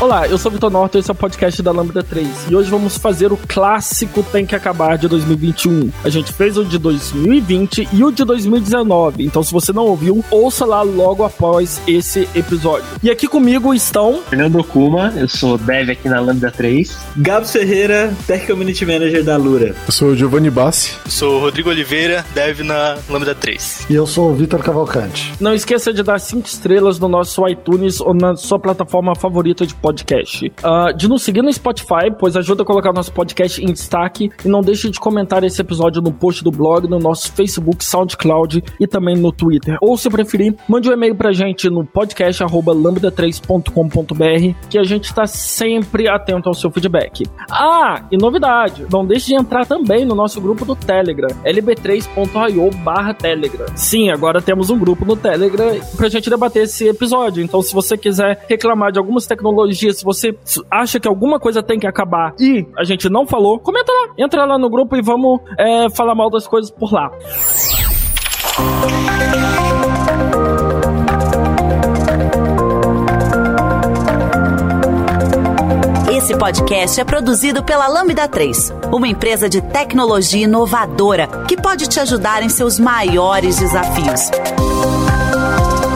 Olá, eu sou o Vitor Norton, esse é o podcast da Lambda 3 e hoje vamos fazer o clássico Tem que Acabar de 2021. A gente fez o de 2020 e o de 2019, então se você não ouviu, ouça lá logo após esse episódio. E aqui comigo estão... Fernando Kuma, eu sou dev aqui na Lambda 3. Gabs Ferreira, Tech Community Manager da Lura. Eu sou o Giovanni Bassi. Sou o Rodrigo Oliveira, dev na Lambda 3. E eu sou o Vitor Cavalcante. Não esqueça de dar 5 estrelas no nosso iTunes ou na sua plataforma favorita de podcast. Uh, de nos seguir no Spotify, pois ajuda a colocar nosso podcast em destaque. E não deixe de comentar esse episódio no post do blog, no nosso Facebook, SoundCloud e também no Twitter. Ou, se preferir, mande um e-mail pra gente no podcast.lambda3.com.br que a gente está sempre atento ao seu feedback. Ah, e novidade, não deixe de entrar também no nosso grupo do Telegram, lb3.io barra Telegram. Sim, agora temos um grupo no Telegram pra gente debater esse episódio. Então, se você quiser reclamar de algumas tecnologias se você acha que alguma coisa tem que acabar e a gente não falou, comenta lá. Entra lá no grupo e vamos é, falar mal das coisas por lá. Esse podcast é produzido pela Lambda 3, uma empresa de tecnologia inovadora que pode te ajudar em seus maiores desafios.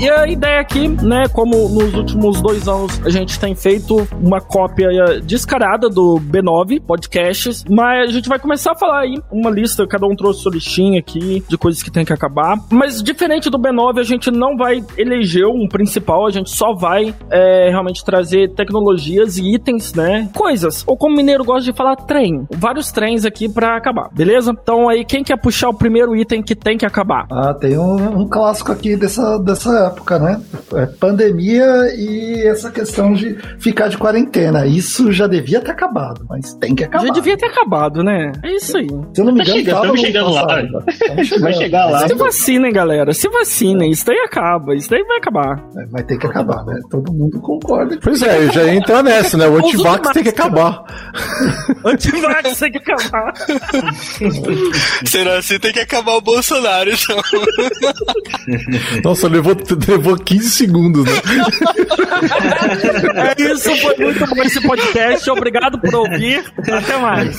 E a ideia aqui, né, como nos últimos dois anos a gente tem feito uma cópia descarada do B9 Podcasts, mas a gente vai começar a falar aí uma lista, cada um trouxe sua listinha aqui de coisas que tem que acabar. Mas diferente do B9, a gente não vai eleger um principal, a gente só vai é, realmente trazer tecnologias e itens, né, coisas. Ou como mineiro gosta de falar, trem. Vários trens aqui para acabar, beleza? Então aí, quem quer puxar o primeiro item que tem que acabar? Ah, tem um, um clássico aqui dessa, dessa época, né? É pandemia e essa questão de ficar de quarentena. Isso já devia ter acabado, mas tem que acabar. Já devia ter acabado, né? É isso aí. Se eu não me engano, tá chegando, chegando lá. Chegando. Vai chegar lá. Se vacinem, galera. Se vacinem. Isso daí acaba. Isso daí vai acabar. É, vai ter que acabar, né? Todo mundo concorda. Pois é, eu já ia entrar nessa, né? O antivax tem que acabar. antivax tem que acabar. Será assim? Tem que acabar o Bolsonaro, então. Nossa, levou levou 15 segundos, né? é isso, foi muito bom esse podcast. Obrigado por ouvir. Até mais.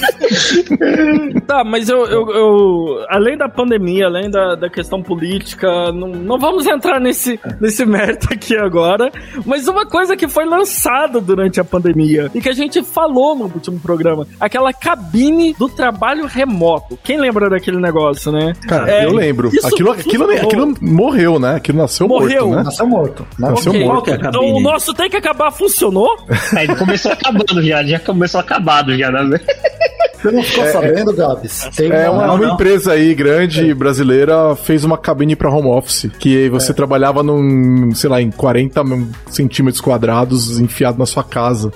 Tá, mas eu, eu, eu além da pandemia, além da, da questão política, não, não vamos entrar nesse, nesse mérito aqui agora. Mas uma coisa que foi lançada durante a pandemia e que a gente falou no último programa, aquela cabine do trabalho remoto. Quem lembra daquele negócio, né? Cara, é, eu lembro. Aquilo, aquilo, aquilo morreu, né? Aquilo nasceu morreu, morto, né? Nasceu morto. Nasceu okay. morto. É então o nosso tem que acabar funcionou? É, ele começou acabando já, já começou acabado já, né? Você não ficou é, sabendo, Gabs? Tem é, uma, uma empresa aí grande é. brasileira fez uma cabine para home office, que você é. trabalhava num, sei lá, em 40 centímetros quadrados enfiado na sua casa.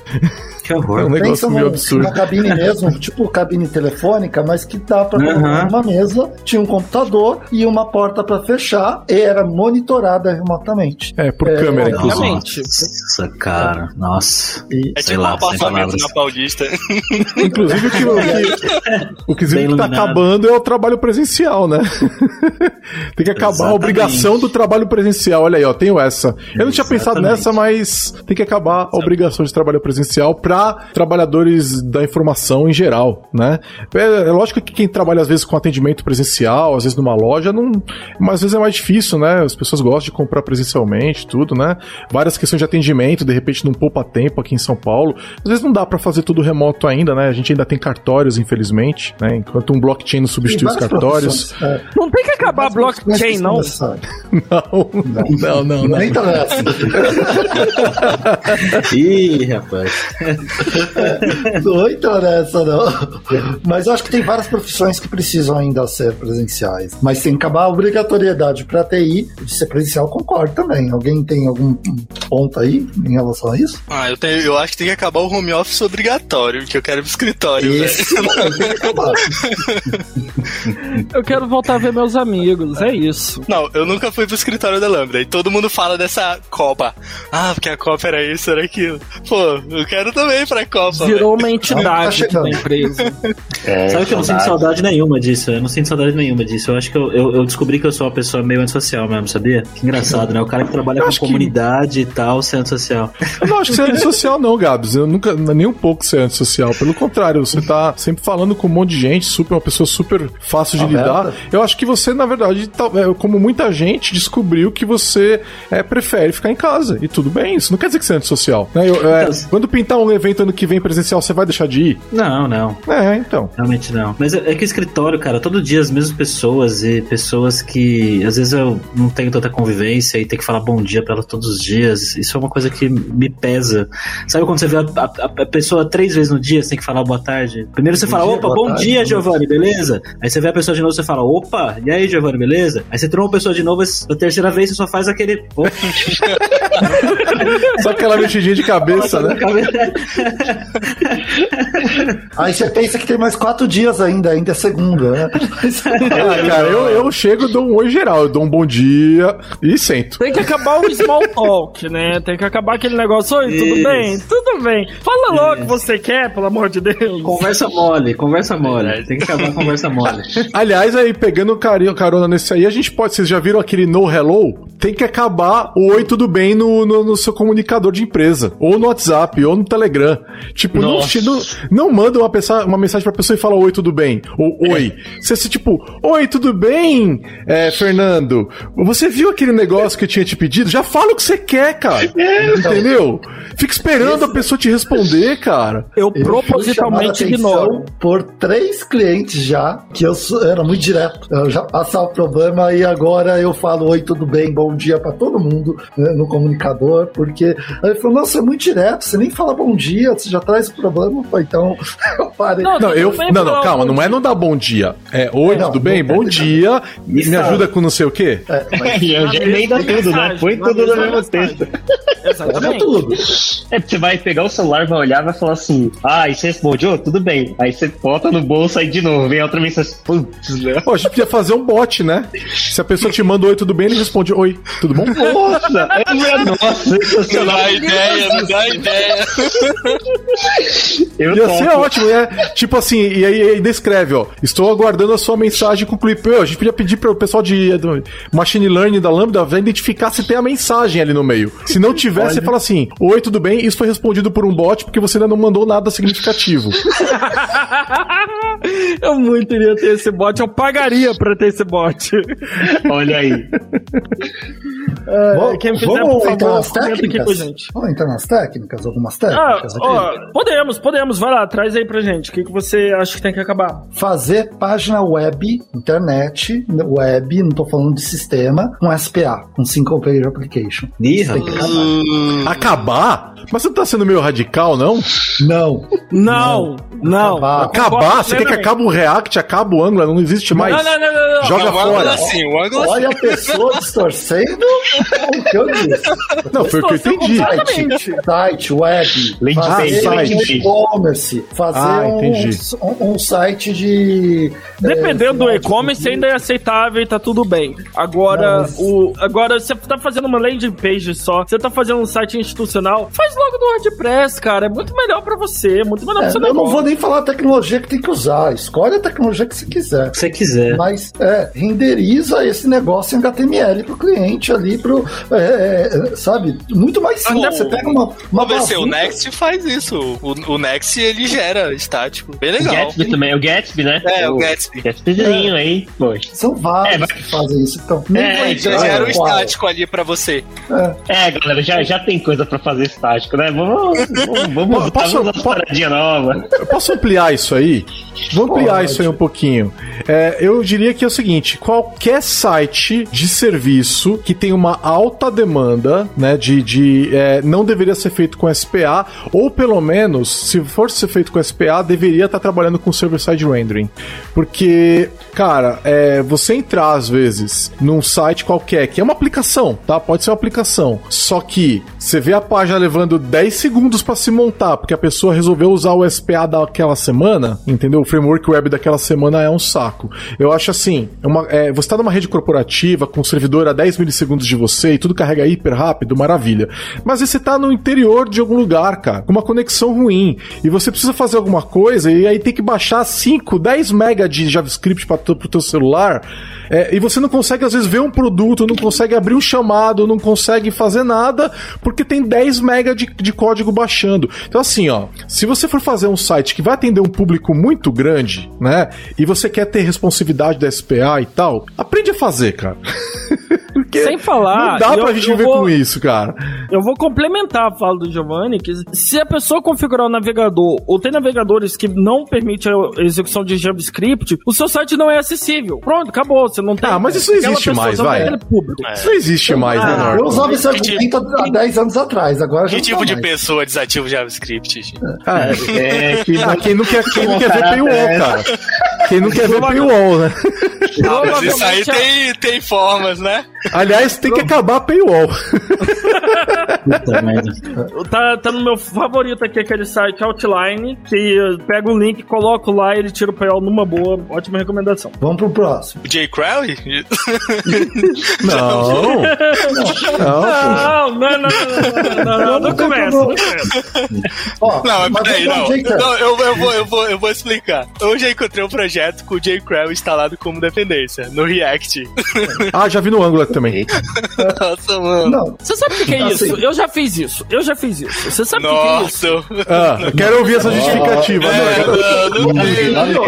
Que horror. É um negócio meio absurdo. Uma cabine mesmo, tipo cabine telefônica, mas que dá pra uhum. uma mesa, tinha um computador e uma porta para fechar e era monitorada remotamente. É, por é, câmera, inclusive. Nossa, cara, nossa. E, é tipo um apartamento na Paulista. Inclusive, o que, o que, o que, que tá acabando é o trabalho presencial, né? tem que acabar Exatamente. a obrigação do trabalho presencial. Olha aí, ó, tenho essa. Eu não tinha pensado nessa, mas tem que acabar a obrigação de trabalho presencial pra para trabalhadores da informação em geral, né? É, é, lógico que quem trabalha às vezes com atendimento presencial, às vezes numa loja, não, mas às vezes é mais difícil, né? As pessoas gostam de comprar presencialmente, tudo, né? Várias questões de atendimento, de repente não poupa tempo aqui em São Paulo. Às vezes não dá para fazer tudo remoto ainda, né? A gente ainda tem cartórios, infelizmente, né? Enquanto um blockchain não substitui os cartórios. É. Não tem que acabar blockchain, não. Não, não, não, não. Nem tá Ih, rapaz. É, não entrou nessa, não. Mas eu acho que tem várias profissões que precisam ainda ser presenciais. Mas tem que acabar a obrigatoriedade para TI de ser presencial, concordo também. Alguém tem algum ponto aí em relação a isso? Ah, eu, tenho, eu acho que tem que acabar o home office obrigatório, que eu quero ir pro escritório. Isso, acabar. eu quero voltar a ver meus amigos, é isso. Não, eu nunca fui pro escritório da Lambda e todo mundo fala dessa Copa. Ah, porque a Copa era isso, era aquilo. Pô, eu quero também pra Copa. Virou véio. uma entidade tá da empresa. É, Sabe que eu não sinto saudade nenhuma disso. Eu não sinto saudade nenhuma disso. Eu acho que eu, eu, eu descobri que eu sou uma pessoa meio antissocial mesmo, sabia? Que engraçado, né? O cara que trabalha com comunidade que... e tal, ser antissocial. Eu não acho que você é antissocial, não, Gabs. Eu nunca, nem um pouco ser antissocial. Pelo contrário, você tá sempre falando com um monte de gente, super, uma pessoa super fácil de lidar. Eu acho que você, na verdade, tá, é, como muita gente, descobriu que você é, prefere ficar em casa. E tudo bem, isso não quer dizer que você é antissocial. Né? Eu, é, então, quando pintar um evento ano que vem presencial, você vai deixar de ir? Não, não. É, então. Realmente não. Mas é, é que o escritório, cara, todo dia as mesmas pessoas e pessoas que às vezes eu não tenho tanta convivência e tem que falar bom dia para elas todos os dias. Isso é uma coisa que me pesa. Sabe quando você vê a, a, a pessoa três vezes no dia, você tem que falar boa tarde? Primeiro você bom fala, dia, opa, bom tarde, dia, Giovanni, beleza? Aí você vê a pessoa de novo, você fala, opa, e aí, Giovanni, beleza? Aí você tromba a pessoa de novo, a terceira vez você só faz aquele. só aquela mexidinha de cabeça, né? Aí você pensa que tem mais quatro dias ainda, ainda é segunda, né? ah, cara, eu, eu chego, dou um oi geral, eu dou um bom dia e sento. Tem que acabar o small talk, né? Tem que acabar aquele negócio, oi, tudo Isso. bem? Tudo bem. Fala logo o que você quer, pelo amor de Deus. Conversa mole, conversa mole. Tem que acabar a conversa mole. Aliás, aí, pegando carona nesse aí, a gente pode, vocês já viram aquele no hello? Tem que acabar o oi, tudo bem no, no, no seu comunicador de empresa. Ou no WhatsApp, ou no Telegram. Tipo, não, não, não manda uma, pessoa, uma mensagem pra pessoa e fala oi, tudo bem. Ou oi. Você se tipo, oi, tudo bem, é, Fernando? Você viu aquele negócio que eu tinha te pedido? Já fala o que você quer, cara. É, Entendeu? Fica esperando Esse... a pessoa te responder, cara. Eu, eu propositalmente ignoro. Por três clientes já, que eu era muito direto. Eu já passava o problema e agora eu falo oi, tudo bem, bom dia para todo mundo né, no comunicador, porque aí ele falou, nossa, é muito direto, você nem fala bom dia, você já traz o problema, então eu parei. Não, não, eu, não, não, calma, não é não dar bom dia. É oi, não, tudo bem? Bom dia. Me ajuda com não sei o quê? É, mas... eu já emenda tudo, né? Põe tudo no mesmo texto. Exatamente. tudo. É, você vai pegar o celular, vai olhar, vai falar assim: Ah, e você respondeu? Tudo bem. Aí você bota no bolso aí de novo, vem outra mensagem. Putz, né? Pô, a gente podia fazer um bot, né? Se a pessoa te manda oi, tudo bem, ele responde oi, tudo bom? Nossa, é nossa, Não dá ideia, não dá ideia. Eu Ia topo. ser ótimo, né? Tipo assim, e aí descreve, ó. Estou aguardando a sua mensagem concluir. Pô, a gente podia pedir para o pessoal de Machine Learning da Lambda identificar se tem a mensagem ali no meio. Se não tiver, você fala assim: Oi, tudo bem? Isso foi respondido por um bot porque você ainda não mandou nada significativo. eu muito iria ter esse bot, eu pagaria pra ter esse bot. Olha aí. É, quem quiser, vamos entrar nas técnicas? Vamos entrar nas técnicas, algumas técnicas ah, podemos, podemos. Vai lá, traz aí pra gente. O que, que você acha que tem que acabar? Fazer página web, internet, web, não tô falando de sistema, um SPA, um Single Page Application. Ih, hum... Acabar? Mas você não tá sendo meio radical, não? Não. Não. Não. Acabar. acabar? Você quer que acabe o React, acabe o Angular, não existe mais? Não, não, não, não. não. Joga não, fora. Assim, o Angular Olha a pessoa distorcendo o que eu disse. Não, foi o que eu entendi. Site, site web, fazer e-commerce, fazer ah, um, um, site de... Dependendo é, do e-commerce, ainda é aceitável e tá tudo bem. Agora, mas... o, agora você tá fazendo uma landing page só, você tá fazendo um site institucional, faz logo no WordPress, cara. É muito melhor pra você, muito melhor é, pra você. Eu não vou nem falar a tecnologia que tem que usar. Escolhe a tecnologia que você quiser. Que você quiser. Mas, é, renderiza esse negócio em HTML pro cliente ali, pro, é, é, sabe? Muito mais simples. Você pega uma, uma Vamos o Next faz isso. O, o Next, ele gera estático. Bem legal. O Gatsby também. O Gatsby, né? É, o, o Gatsby. Gatsbyzinho aí, poxa. São vários é, que fazem isso. Então, é, já gera o estático ali pra você. É, é galera, já, já tem coisa pra fazer estático, né? né? Vamos, vamos, vamos posso, uma paradinha nova. Posso ampliar isso aí? Vou ampliar Pode. isso aí um pouquinho. É, eu diria que é o seguinte: qualquer site de serviço que tem uma alta demanda, né, de, de é, não deveria ser feito com SPA, ou pelo menos, se for ser feito com SPA, deveria estar trabalhando com server-side rendering. Porque, cara, é, você entrar às vezes num site qualquer, que é uma aplicação, tá? Pode ser uma aplicação. Só que você vê a página levando 10 segundos para se montar, porque a pessoa resolveu usar o SPA daquela semana, entendeu? O framework web daquela semana é um saco. Eu acho assim, uma, é, você está numa rede corporativa com um servidor a 10 milissegundos de você e tudo carrega hiper rápido, maravilha. Mas você está no interior de algum lugar, cara, com uma conexão ruim, e você precisa fazer alguma coisa e aí tem que baixar 5, 10 mega de JavaScript para o teu celular, é, e você não consegue às vezes ver um produto, não consegue abrir um chamado, não consegue fazer nada, porque tem 10 mega de, de código baixando. Então assim, ó, se você for fazer um site que vai atender um público muito grande, né, e você quer ter responsividade da SPA e tal, aprende a fazer, cara. Porque Sem falar. Não dá eu, pra gente viver vou, com isso, cara. Eu vou complementar a fala do Giovanni, que se a pessoa configurar o navegador ou tem navegadores que não permitem a execução de JavaScript, o seu site não é acessível. Pronto, acabou. Você não tem. Ah, mas isso não existe mais, vai. É isso não existe então, mais, né, ah, Norton? Eu usava esse argumento há 10 anos atrás. Agora que tipo de pessoa desativa o JavaScript? Ah, é, que, ah, quem não quer, quem não quer ver paywall, cara. Quem não quer ver paywall, né? Não, mas isso aí tem, tem formas, né? Aliás, tem que acabar a paywall. tá, tá no meu favorito aqui aquele site Outline, que pega um link, coloco lá e ele tira o paywall numa boa. Ótima recomendação. Vamos pro próximo. Jay Crowley? não. Não, não, não, não, não, não, não começa, não Não, mas peraí, não. não eu, eu, vou, eu, vou, eu vou explicar. Hoje eu encontrei um projeto com o Jay Crowley instalado como dependência, no React. Ah, já vi no Angular também. Nossa, mano. Não. Você sabe o que, que é assim. isso? Eu já fiz isso. Eu já fiz isso. Você sabe o que, que, é isso? Ah, quero ouvir essa justificativa. É, não, não, não,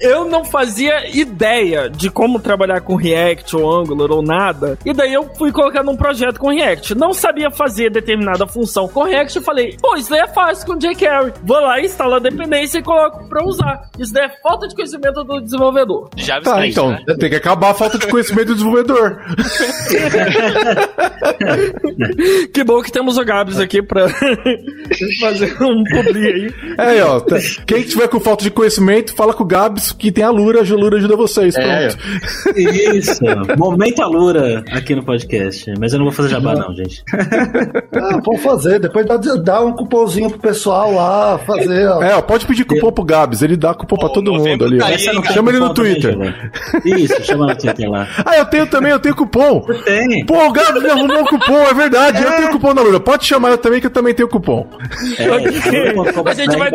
eu não fazia ideia de como trabalhar com React ou Angular ou nada. E daí eu fui colocar num projeto com React. Não sabia fazer determinada função com React e falei, pô, isso daí é fácil com jQuery. Vou lá, instalo a dependência e coloco pra usar. Isso daí é falta de conhecimento do desenvolvedor. Já tá, então, né? tem que acabar a falta de conhecimento do desenvolvedor. que bom que temos o Gabs aqui pra fazer um publi aí. É, ó, tá. quem tiver com falta de conhecimento, fala com o Gabs que tem a Lura, a Lura ajuda vocês. É. Isso. Momento a Lura aqui no podcast. Mas eu não vou fazer jabá, não, gente. Ah, pode fazer. Depois dá, dá um cupomzinho pro pessoal lá fazer. Ó. É, pode pedir cupom pro Gabs. Ele dá cupom pra todo mundo ali. Tá chama ele no Twitter. Também, Isso, chama no Twitter lá. Ah, eu tenho também, eu tenho cupom. Tem. Pô, o Gabs me arrumou um cupom, é verdade. É. Eu tenho cupom na Lura. Pode chamar eu também, que eu também tenho cupom. É, a gente vai,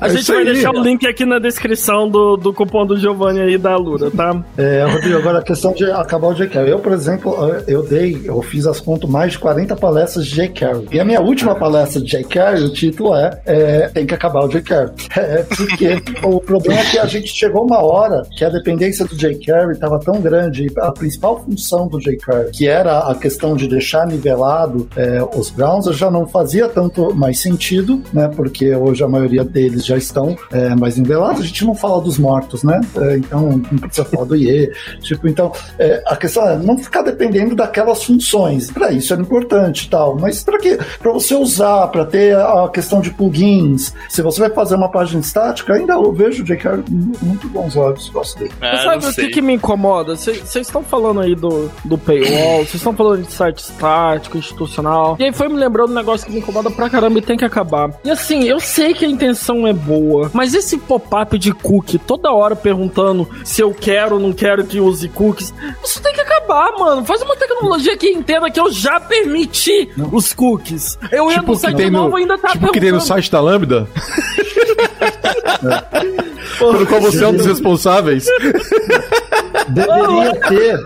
a gente vai deixar o link aqui na descrição do, do cupom do Giovanni aí da Lura, tá? É, Rodrigo, agora a questão de acabar o J-Carry. Eu, por exemplo, eu dei, eu fiz as contas mais de 40 palestras de J-Carry. E a minha última palestra de J-Carry, o título é, é Tem que acabar o J-Carry. É, porque o problema é que a gente chegou uma hora que a dependência do J-Carry estava tão grande, a principal função do J-Carry, que era a questão de deixar nivelado é, os browsers, já não fazia tanto mais sentido, né? Porque hoje a maioria deles já estão é, mais nivelados. A gente não fala dos mortos, né? É, então não precisa falar do IE. Tipo, então, é, a questão é não ficar dependendo daquelas funções. Para isso é importante e tal. Mas para quê? Para você usar, para ter a questão de plugins. Se você vai fazer uma página estática, ainda eu vejo o JKR muito bons olhos. Gosto dele. É, sabe o que, que, me incomoda? Vocês estão falando aí do, do paywall, vocês estão falando de site estático, institucional. E aí foi me lembrando um negócio que me incomoda pra caramba e tem que acabar. E assim, eu sei que a intenção é boa, mas esse pop-up de cookie toda hora perguntando se eu quero ou não quero que use cookies. Isso tem que acabar, mano. Faz uma tecnologia que entenda que eu já permiti não. os cookies. Eu tipo entro no site novo no, ainda tá tipo que tem no site da Lambda? Pelo qual você é um dos responsáveis. Deveria ter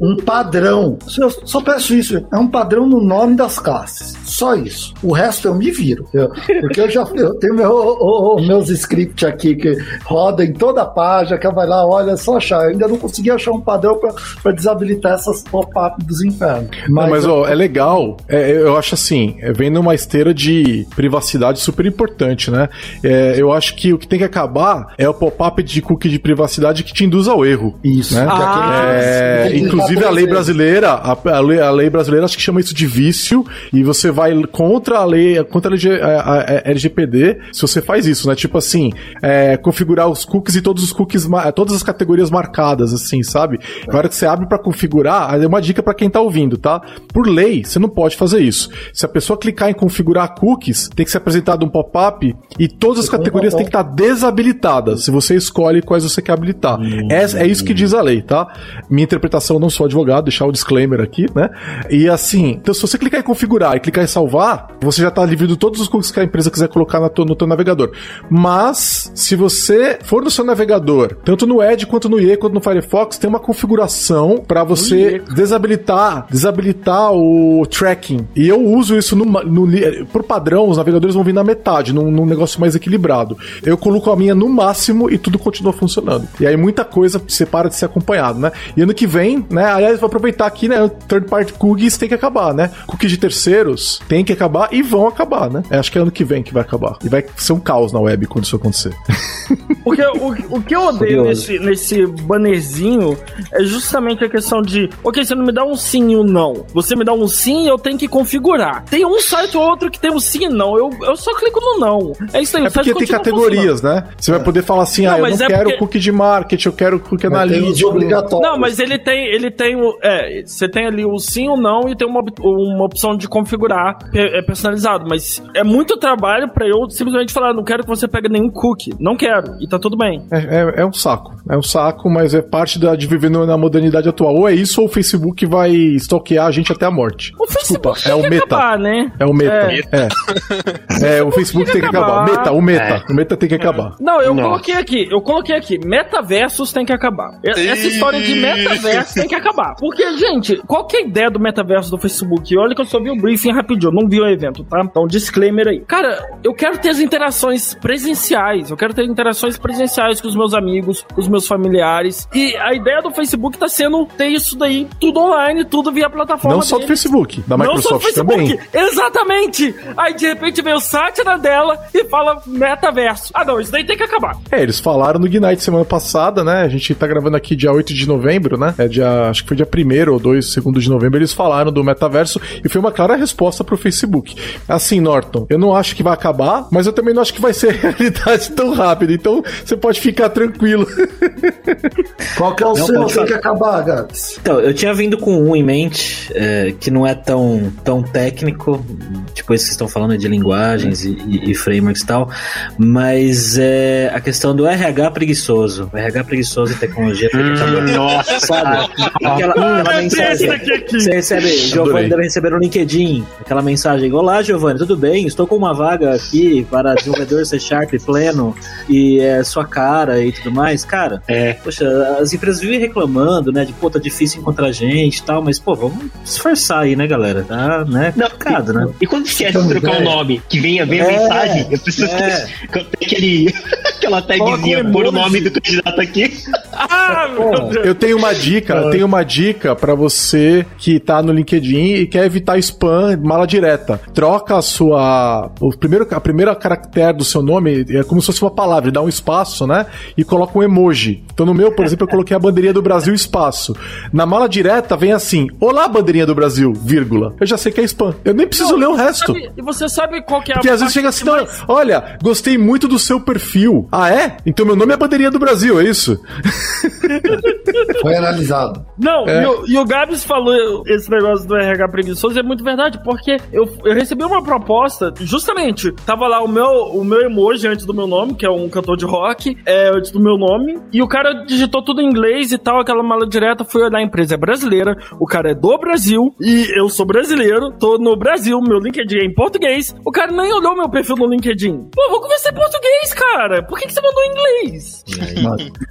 um padrão. Eu só peço isso, é um padrão no nome das classes. Só isso. O resto eu me viro. Eu, porque eu já eu tenho meu, o, o, meus scripts aqui que rodam em toda a página, que vai lá, olha, é só achar. Eu ainda não consegui achar um padrão para desabilitar essas pop-up dos infernos. Mas, não, mas ó, é legal. É, eu acho assim, é, vem numa esteira de privacidade super importante, né? É, eu acho que o que tem que acabar é o pop-up de cookie de privacidade que te induz ao erro. Isso. Né? Ah, é, inclusive a lei brasileira, a, a, lei, a lei brasileira acho que chama isso de vício e você vai contra a lei, contra a, a LGPD se você faz isso, né? Tipo assim, é, configurar os cookies e todos os cookies, todas as categorias marcadas, assim, sabe? Na hora que você abre para configurar, é uma dica para quem tá ouvindo, tá? Por lei, você não pode fazer isso. Se a pessoa clicar em configurar cookies, tem que ser apresentado um pop-up e todas as categorias têm que estar tá desabilitadas. Se você escolhe quais você quer habilitar. É, é isso que diz a lei, tá? Minha interpretação, não sou advogado, deixar o disclaimer aqui, né? E assim, então se você clicar em configurar e clicar em salvar, você já tá livre de todos os cookies que a empresa quiser colocar no teu, no teu navegador. Mas, se você for no seu navegador, tanto no Edge quanto no IE, quanto no Firefox, tem uma configuração para você desabilitar, desabilitar o tracking. E eu uso isso no, no, por padrão, os navegadores vão vir na metade, num, num negócio mais equilibrado. Eu coloco a minha no máximo e tudo continua funcionando. E aí muita coisa separa de ser acompanhado, né? E ano que vem, né? Aliás, vou aproveitar aqui, né? Third party cookies tem que acabar, né? Cookies de terceiros tem que acabar e vão acabar, né? acho que é ano que vem que vai acabar. E vai ser um caos na web quando isso acontecer. Porque o, o que eu odeio nesse, nesse bannerzinho é justamente a questão de, ok, você não me dá um sim e um não. Você me dá um sim e eu tenho que configurar. Tem um site ou outro que tem um sim e não. Eu, eu só clico no não. É isso aí. É porque tem categorias, né? Você vai poder falar assim, não, ah, eu não é quero porque... cookie de marketing, eu quero cookie analítico. obrigatório. Não, mas ele tem, ele tem, é, você tem ali o sim ou não e tem uma, uma opção de configurar é personalizado, mas é muito trabalho para eu simplesmente falar, não quero que você pegue nenhum cookie. Não quero. E tá tudo bem. É, é, é um saco. É um saco, mas é parte da, de viver na modernidade atual. Ou é isso, ou o Facebook vai stalkear a gente até a morte. O Desculpa, Facebook é o meta. Acabar, né? É o meta. É, é. é o Facebook tem que acabar. acabar. Meta, o meta. É. O meta tem que acabar. Não, eu Nossa. coloquei aqui. Eu coloquei aqui. Metaversos tem que acabar. Essa história de metaverso tem que acabar. Porque, gente, qual que é a ideia do metaverso do Facebook? Olha que eu só vi o briefing rapidinho. Eu não vi o evento, tá? Então, disclaimer aí. Cara, eu quero ter as interações presenciais. Eu quero ter interações presenciais com os meus amigos, com os meus familiares. E a ideia do Facebook tá sendo ter isso daí tudo online, tudo via plataforma. Não só do Facebook, da Microsoft também. Exatamente. Aí de repente vem o Satya dela e fala metaverso. Ah, não, isso daí tem que acabar. É, eles falaram no Ignite semana passada, né? A gente tá gravando aqui dia 8 de novembro, né? É dia, acho que foi dia 1 ou 2, segundo de novembro, eles falaram do metaverso e foi uma clara resposta pro Facebook. Assim, Norton, eu não acho que vai acabar, mas eu também não acho que vai ser realidade tão rápido. Então você pode ficar tranquilo. Qual que é o não, seu que tem que acabar, Gabs? Então, eu tinha vindo com um em mente, é, que não é tão, tão técnico, tipo esse que estão falando de linguagens e, e, e frameworks e tal, mas é a questão do RH preguiçoso. RH preguiçoso e tecnologia acabar. Nossa, sabe? Aquela, aquela mensagem. Você recebe, Giovanni deve receber no LinkedIn aquela mensagem: Olá, Giovanni, tudo bem? Estou com uma vaga aqui para desenvolvedor C Sharp pleno e é sua cara e tudo mais. Cara, é. Poxa, as empresas vivem reclamando, né? De pô, tá difícil encontrar gente e tal, mas pô, vamos esforçar aí, né, galera? Tá, né? Não, Complicado, e, né? E quando esquece de trocar o um nome, que venha ver a é, mensagem, eu preciso é. ter aquele, aquela tagzinha, pôr o nome do candidato aqui. Ah, Bom, eu tenho uma dica, eu tenho uma dica para você que tá no LinkedIn e quer evitar spam, mala direta. Troca a sua o primeiro a primeira caractere do seu nome é como se fosse uma palavra, dá um espaço, né? E coloca um emoji. Então no meu, por exemplo, eu coloquei a bandeirinha do Brasil espaço. Na mala direta vem assim: "Olá, bandeirinha do Brasil", vírgula. Eu já sei que é spam. Eu nem preciso não, ler o resto. Sabe, e você sabe qual que é a Porque às vezes chega assim, mais... olha, gostei muito do seu perfil. Ah, é? Então meu nome é bandeirinha do Brasil, é isso? Foi analisado. Não, é. e, o, e o Gabs falou esse negócio do RH preguiçoso, é muito verdade, porque eu, eu recebi uma proposta, justamente, tava lá o meu, o meu emoji antes do meu nome, que é um cantor de rock, é, antes do meu nome, e o cara digitou tudo em inglês e tal, aquela mala direta, fui olhar, a empresa é brasileira, o cara é do Brasil, e eu sou brasileiro, tô no Brasil, meu LinkedIn é em português, o cara nem olhou meu perfil no LinkedIn. Pô, vou conversar em português, cara, por que, que você mandou em inglês?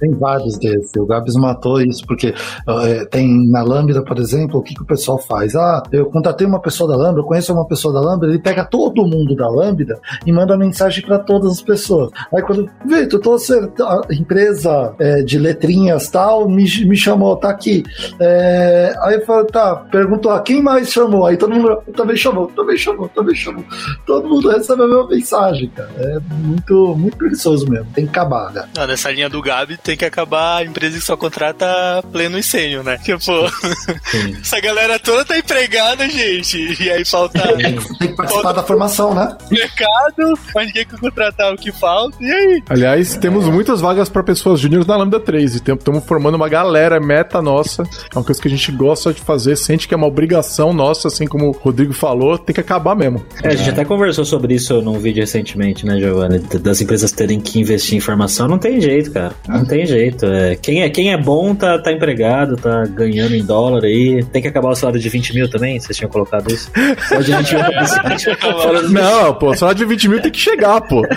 Tem vários acontece. O Gabs matou isso, porque uh, tem na Lambda, por exemplo, o que, que o pessoal faz? Ah, eu contratei uma pessoa da Lambda, eu conheço uma pessoa da Lambda, ele pega todo mundo da Lambda e manda mensagem para todas as pessoas. Aí quando, Vitor, tô a empresa é, de letrinhas tal, me, me chamou, tá aqui. É, aí eu falo, tá, perguntou, ah, quem mais chamou? Aí todo mundo também chamou, também chamou, também chamou. Todo mundo recebe a mesma mensagem, cara. É muito, muito preguiçoso mesmo. Tem que acabar, né? Não, nessa linha do Gabi tem que acabar a empresa que só contrata pleno e sênior, né? Tipo, essa galera toda tá empregada, gente. E aí falta. Tem que participar falta da formação, né? Mercado, mas ninguém quer contratar o que falta. E aí? Aliás, temos é. muitas vagas para pessoas júniores na Lambda 3 e estamos formando uma galera meta nossa. É uma coisa que a gente gosta de fazer, sente que é uma obrigação nossa, assim como o Rodrigo falou, tem que acabar mesmo. É, a gente até conversou sobre isso num vídeo recentemente, né, Giovanni? Das empresas terem que investir em formação, não tem jeito, cara. Não tem jeito. É, quem, é, quem é bom tá, tá empregado, tá ganhando em dólar aí. Tem que acabar o salário de 20 mil também? Vocês tinham colocado isso? Só de 20 mil. não, pô, salário de 20 mil tem que chegar, pô.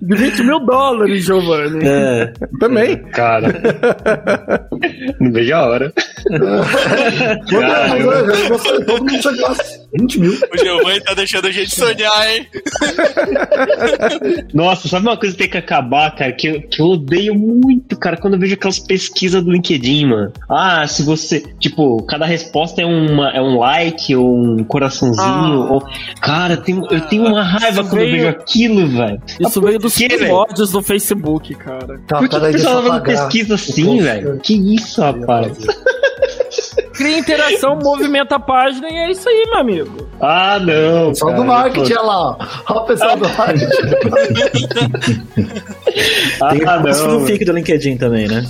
de 20 mil dólares, Giovanni. É. Também. Cara. Não vejo a hora. Todo mundo chegasse. 20 mil. O Giovanni tá deixando a gente sonhar, hein? Nossa, sabe uma coisa que tem que acabar, cara? Que eu, que eu odeio muito, cara, quando eu vejo aquelas pesquisas do LinkedIn, mano. Ah, se você. Tipo, cada resposta é, uma, é um like ou um coraçãozinho. Ah. Ou, cara, tem, eu tenho uma raiva isso quando veio, eu vejo aquilo, velho. Isso veio dos primórdios do Facebook, cara. Tá, Por que o pessoal fazendo pesquisa assim, velho? Que isso, rapaz? Cria interação, movimenta a página e é isso aí, meu amigo. Ah, não. Só do marketing, olha lá. Olha o pessoal do marketing. Tem ah, isso no FIC do LinkedIn também, né?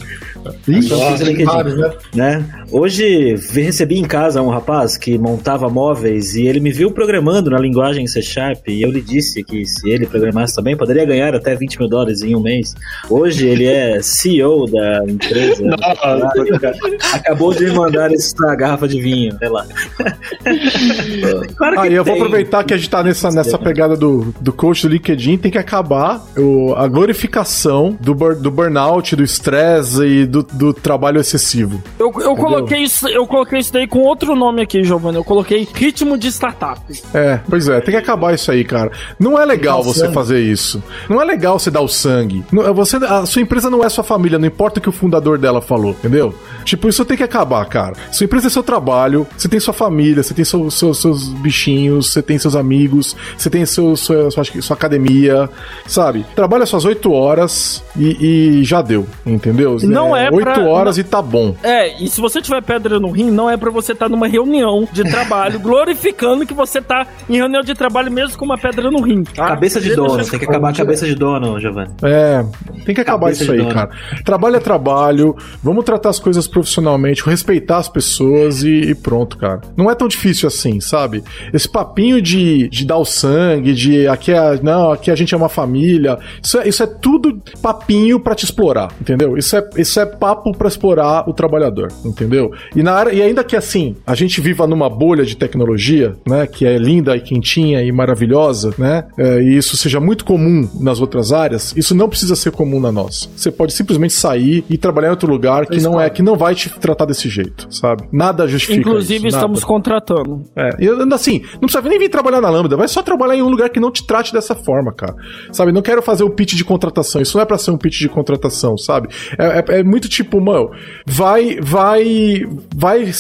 Ixi, Nossa, vários, né? né? Hoje recebi em casa um rapaz que montava móveis e ele me viu programando na linguagem C Sharp e eu lhe disse que se ele programasse também poderia ganhar até 20 mil dólares em um mês. Hoje ele é CEO da empresa. Acabou de me mandar essa garrafa de vinho, sei lá. claro ah, eu vou aproveitar que a gente tá nessa, nessa pegada do, do coach do LinkedIn, tem que acabar o, a glorificação do, do burnout, do estresse e do, do trabalho excessivo. Eu, eu coloquei isso, eu coloquei isso daí com outro nome aqui, Giovanni. Eu coloquei ritmo de startup. É, pois é, tem que acabar isso aí, cara. Não é legal você sangue. fazer isso. Não é legal você dar o sangue. Você, a sua empresa não é sua família, não importa o que o fundador dela falou, entendeu? Tipo, isso tem que acabar, cara. Sua empresa é seu trabalho, você tem sua família, você tem seu, seu, seus bichinhos, você tem seus amigos, você tem seu, sua, sua, sua academia, sabe? Trabalha suas oito horas e, e, já deu, entendeu? Não é, é Oito horas não... e tá bom. É, e se você tiver pedra no rim, não é para você estar tá numa reunião de trabalho, glorificando que você tá em reunião de trabalho mesmo com uma pedra no rim. Tá? Cabeça de dono, tem que acabar a cabeça de dono, Giovanni. É, tem que acabar cabeça isso aí, dono. cara. Trabalho é trabalho, vamos tratar as coisas profissionalmente, respeitar as pessoas e, e, pronto, cara. Não é tão difícil assim, sabe? Esse papinho de, de dar o sangue, de aqui é, não, aqui a gente é uma família, isso é, isso é tudo papinho para te explorar, entendeu? Isso é, isso é papo para explorar o trabalhador, entendeu? E, na área, e ainda que assim, a gente viva numa bolha de tecnologia, né, que é linda e quentinha e maravilhosa, né, é, e isso seja muito comum nas outras áreas, isso não precisa ser comum na nossa. Você pode simplesmente sair e trabalhar em outro lugar que não é, que não vai te tratar desse jeito, sabe? Nada justifica Inclusive, isso, estamos nada. contratando. É, e assim, não precisa nem vir trabalhar na Lambda, vai só trabalhar em um lugar que não te trate dessa forma, cara. Sabe? Não quero fazer um pitch de contratação, isso não é para ser um pitch de contratação, sabe? É, é, é muito tipo, mano, vai, vai, vai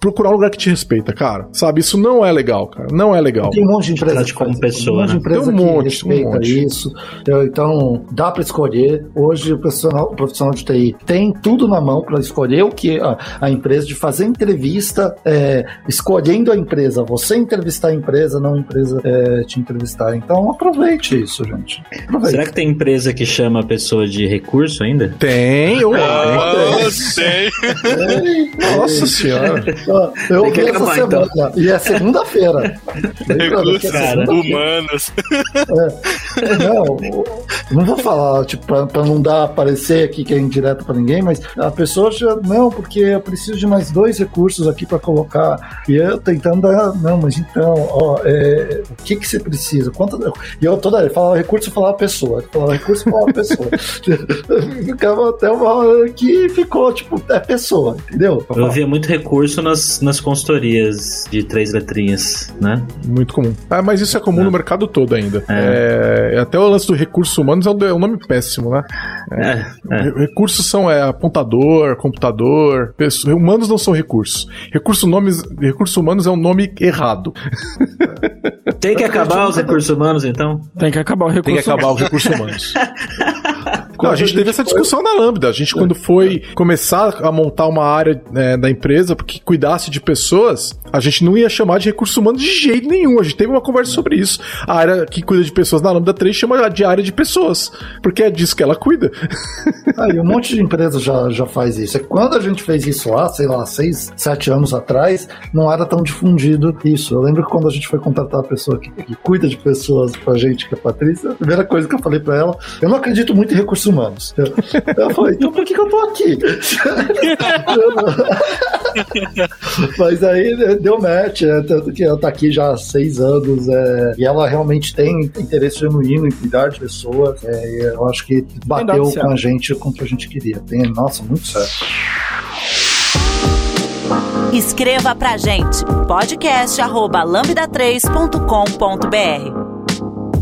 procurar um lugar que te respeita, cara. Sabe? Isso não é legal, cara. Não é legal. Tem um monte de empresa como pessoa, tem um monte de empresa tem um monte, que respeita um monte. isso. Então, dá para escolher. Hoje o profissional, o profissional de TI tem tudo na mão para escolher o que a, a, empresa de fazer entrevista, é, escolhendo a empresa. Você entrevistar a empresa, não a empresa é, te entrevistar. Então, aproveite isso, gente. Aproveite. Será que tem empresa que chama a pessoa de recurso ainda? Tem, eu, ah, sei. Nossa senhora. Eu vi essa então. semana. Então. E é segunda-feira. cara. Humanos. É. Não, não vou falar, tipo, pra, pra, não dar parecer aqui que é indireto pra ninguém, mas a pessoa já. Não, porque eu preciso de mais dois recursos aqui pra colocar. E eu tentando dar. Não, mas então, ó, é, o que que você precisa? Quanto, e eu toda. Ele falava recurso, eu falava pessoa. Ele falava recurso, falava pessoa. Ficava até uma hora que ficou, tipo, é pessoa, entendeu? Eu via muito recurso nas, nas consultorias de três letrinhas, né? Muito comum. Ah, mas isso é comum é. no mercado todo ainda. É. É, até o lance do recursos humanos é um, é um nome péssimo, né? É, é. recursos são é, apontador, computador. Pessoas, humanos não são recursos. Recursos, nomes, recursos humanos é um nome errado. Tem que acabar os recursos humanos, então? Tem que acabar o recurso Tem que acabar os recursos humanos. Não, a gente teve essa discussão na Lambda. A gente, quando foi começar a montar uma área né, da empresa que cuidasse de pessoas, a gente não ia chamar de recursos humanos de jeito nenhum. A gente teve uma conversa sobre isso. A área que cuida de pessoas na Lambda 3 chama de área de pessoas, porque é disso que ela cuida. Ah, e um monte de empresa já, já faz isso. É quando a gente fez isso lá, sei lá, seis, sete anos atrás, não era tão difundido isso. Eu lembro que quando a gente foi contratar a pessoa que, que cuida de pessoas pra gente, que é a Patrícia, a primeira coisa que eu falei pra ela, eu não acredito muito em recursos humanos. Eu, eu falei, então por que, que eu tô aqui? Mas aí né, deu match, é, tanto que ela tá aqui já há seis anos, é, e ela realmente tem interesse genuíno em cuidar de pessoas. É, eu acho que bateu com a gente com o que a gente queria. Tem, nossa, muito certo. Escreva pra gente podcast@lambda3.com.br.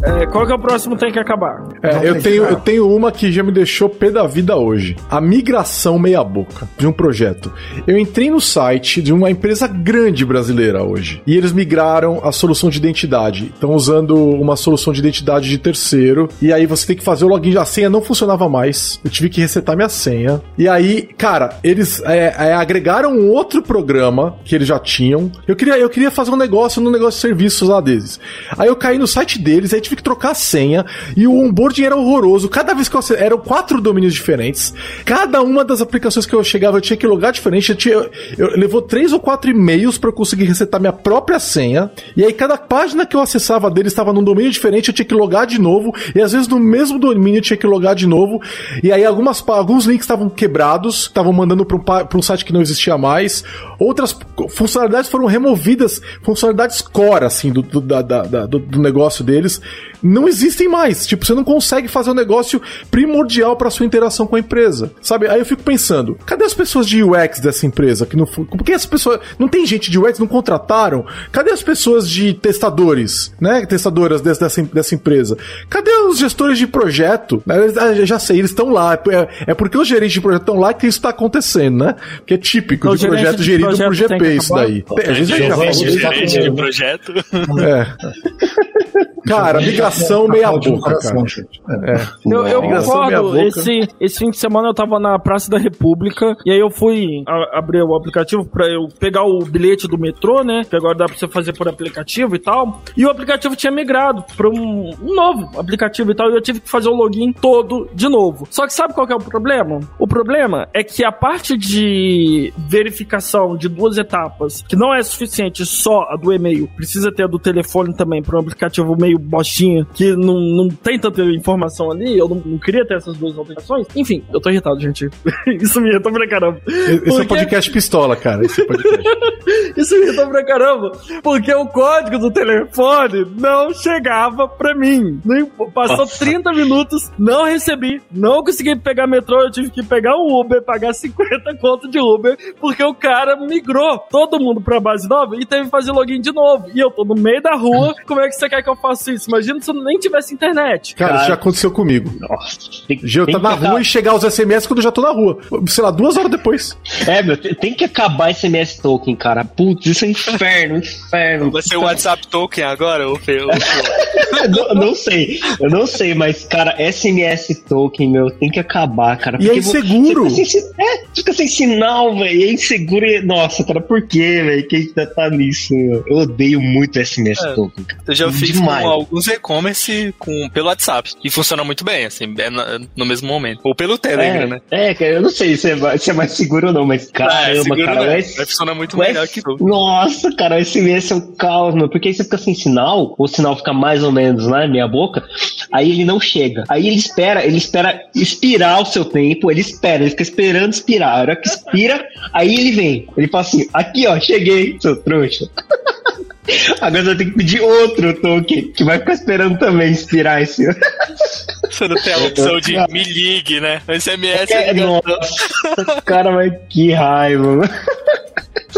É, qual que é o próximo tem que acabar? É, eu, tenho, eu tenho uma que já me deixou pé da vida hoje. A migração meia boca de um projeto. Eu entrei no site de uma empresa grande brasileira hoje. E eles migraram a solução de identidade. Estão usando uma solução de identidade de terceiro. E aí você tem que fazer o login. A senha não funcionava mais. Eu tive que resetar minha senha. E aí, cara, eles é, é, agregaram um outro programa que eles já tinham. Eu queria, eu queria fazer um negócio no negócio de serviços lá deles. Aí eu caí no site deles, aí tive que trocar a senha e o onboarding era horroroso. Cada vez que eu eram quatro domínios diferentes. Cada uma das aplicações que eu chegava eu tinha que logar diferente. Eu, tinha, eu, eu levou três ou quatro e-mails para eu conseguir resetar minha própria senha. E aí cada página que eu acessava dele estava num domínio diferente, eu tinha que logar de novo. E às vezes no mesmo domínio eu tinha que logar de novo. E aí algumas, alguns links estavam quebrados, estavam mandando para um, um site que não existia mais. Outras funcionalidades foram removidas, funcionalidades core, assim, do, do, da, da, do, do negócio deles não existem mais. Tipo, você não consegue fazer um negócio primordial para sua interação com a empresa. Sabe? Aí eu fico pensando, cadê as pessoas de UX dessa empresa que não Por que as pessoas não tem gente de UX não contrataram? Cadê as pessoas de testadores, né? Testadoras dessa, dessa empresa? Cadê os gestores de projeto? Eu já sei, eles estão lá. É, é porque os gerentes de projeto estão lá que isso está acontecendo, né? Que é típico então, de projeto gerido projeto por GP isso daí. A gente já gerente de projeto. É. Cara, migração meia boca, cara. É. é. Eu, eu concordo. Esse, esse fim de semana eu tava na Praça da República e aí eu fui a, abrir o aplicativo pra eu pegar o bilhete do metrô, né? Que agora dá pra você fazer por aplicativo e tal. E o aplicativo tinha migrado pra um, um novo aplicativo e tal. E eu tive que fazer o login todo de novo. Só que sabe qual que é o problema? O problema é que a parte de verificação de duas etapas, que não é suficiente só a do e-mail, precisa ter a do telefone também para um aplicativo meio bostinha, que não, não tem tanta informação ali, eu não, não queria ter essas duas alterações. Enfim, eu tô irritado, gente. Isso me irritou pra caramba. Esse porque... é podcast pistola, cara. Esse é podcast. Isso me irritou pra caramba. Porque o código do telefone não chegava pra mim. Passou Nossa. 30 minutos, não recebi, não consegui pegar metrô, eu tive que pegar um Uber, pagar 50 conto de Uber, porque o cara migrou todo mundo pra base nova e teve que fazer login de novo. E eu tô no meio da rua, como é que você quer que eu faça isso. Imagina se eu nem tivesse internet. Cara, já aconteceu comigo. Nossa. Tem, eu tá na rua e chegar os SMS quando eu já tô na rua. Sei lá, duas horas depois. É, meu, tem que acabar SMS token, cara. Putz, isso é inferno, inferno. Vai ser o WhatsApp token agora, ou não, não sei, eu não sei, mas, cara, SMS token, meu, tem que acabar, cara. E é inseguro. Fica sem, é, fica sem sinal, velho. É inseguro. E, nossa, cara, por quê, velho? Quem tá, tá nisso? Eu odeio muito SMS é, token, cara. Eu já fiz Demais. com alguns e-commerce com, pelo WhatsApp. E funciona muito bem, assim, é no mesmo momento. Ou pelo Telegram, é, né? É, cara, eu não sei se é, se é mais seguro ou não, mas ah, é caramba, é cara. Né? Esse, funciona muito melhor que tudo. Nossa, cara, esse mês é um caos, mano. Porque aí você fica sem sinal, o sinal fica mais ou menos, né, meia boca, aí ele não chega. Aí ele espera, ele espera expirar o seu tempo, ele espera, ele fica esperando expirar. A hora que expira, aí ele vem. Ele fala assim, aqui ó, cheguei, seu trouxa. Agora você tem que pedir outro token, que vai ficar esperando também expirar esse. Você não tem a opção de me ligue, né? SMS é, é Nossa, cara, mas que raiva.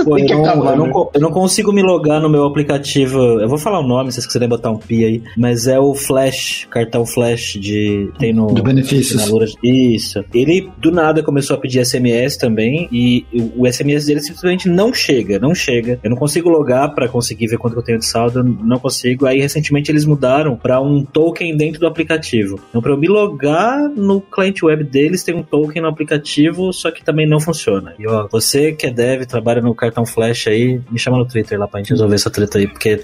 Pô, eu, não, acabar, eu, não, né? eu, não, consigo me logar no meu aplicativo. Eu vou falar o nome, se vocês quiserem botar um pi aí. Mas é o Flash, cartão Flash de. Tem no. De benefícios. Isso. Ele do nada começou a pedir SMS também. E o SMS dele simplesmente não chega. Não chega. Eu não consigo logar para conseguir ver quanto eu tenho de saldo. Não consigo. Aí recentemente eles mudaram para um token dentro do aplicativo. Então, para eu me logar no cliente web deles, tem um token no aplicativo, só que também não funciona. E ó, você que é dev, trabalha no cartão flash aí, me chama no Twitter lá pra gente resolver essa treta aí, porque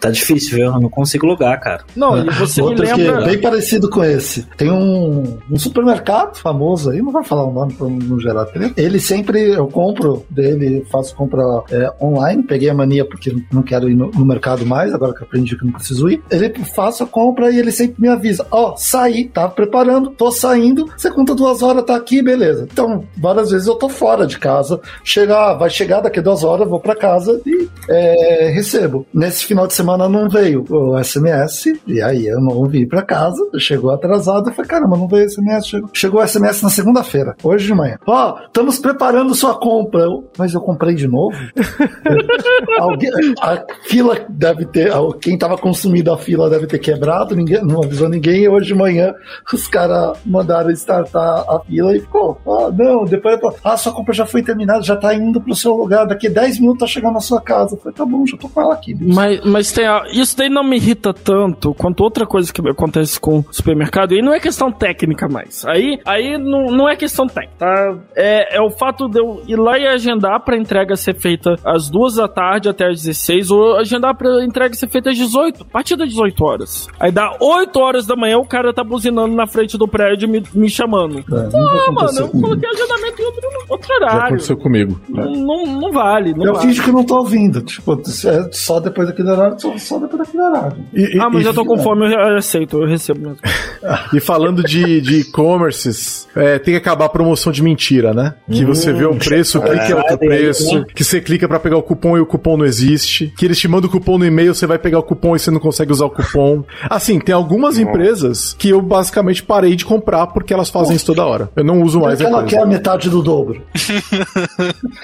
tá difícil, viu? Eu não consigo logar, cara. Não, e você Outro me lembra... Que é bem parecido com esse. Tem um, um supermercado famoso aí, não vai falar o nome pra não gerar treta. Ele sempre, eu compro dele, faço compra é, online, peguei a mania porque não quero ir no, no, mercado mais, agora que aprendi que não preciso ir. Ele faço a compra e ele sempre me avisa, ó, oh, saí, tava preparando, tô saindo, você conta duas horas, tá aqui, beleza. Então, várias vezes eu tô fora de casa, chegar, vai chegar daqui duas horas, vou para casa e é, recebo. Nesse final de semana não veio o SMS, e aí eu não vim para casa, chegou atrasado, eu falei, caramba, não veio SMS, chegou, chegou o SMS na segunda-feira, hoje de manhã. Ó, oh, estamos preparando sua compra. Eu, mas eu comprei de novo? Alguém, a fila deve ter, quem tava consumindo a fila deve ter quebrado, ninguém, não avisou ninguém, e hoje de manhã os caras mandaram startar a fila e ficou, ah, não, depois, ah, sua compra já foi terminada, já tá indo pro seu lugar, daqui 10 minutos tá chegando na sua casa. Eu falei, tá bom, já tô com ela aqui. Mas, mas tem a, isso daí não me irrita tanto quanto outra coisa que acontece com o supermercado. E não é questão técnica mais. Aí, aí não, não é questão técnica, tá? É, é o fato de eu ir lá e agendar pra entrega ser feita às duas da tarde até às 16, ou agendar pra entrega ser feita às 18, a partir das 18 horas. Aí dá 8 horas da manhã, o cara tá buzinando na frente do prédio me, me chamando. É, ah, mano, eu coloquei agendamento em outro, outro horário. Já aconteceu comigo. Não, não, não vale. Não eu vale. finge que não tô ouvindo. Tipo, é só depois daquele horário, só, só depois daquele horário. E, ah, mas e, eu tô com fome, eu aceito, eu recebo mesmo. e falando de e-commerces, é, tem que acabar a promoção de mentira, né? Que hum, você vê um preço, clica é outro preço, né? que você clica para pegar o cupom e o cupom não existe, que eles te mandam o cupom no e-mail, você vai pegar o cupom e você não consegue usar o cupom. Assim, tem algumas empresas que eu basicamente parei de comprar porque elas fazem isso toda hora. Eu não uso mais. Porque ela quer a metade do dobro.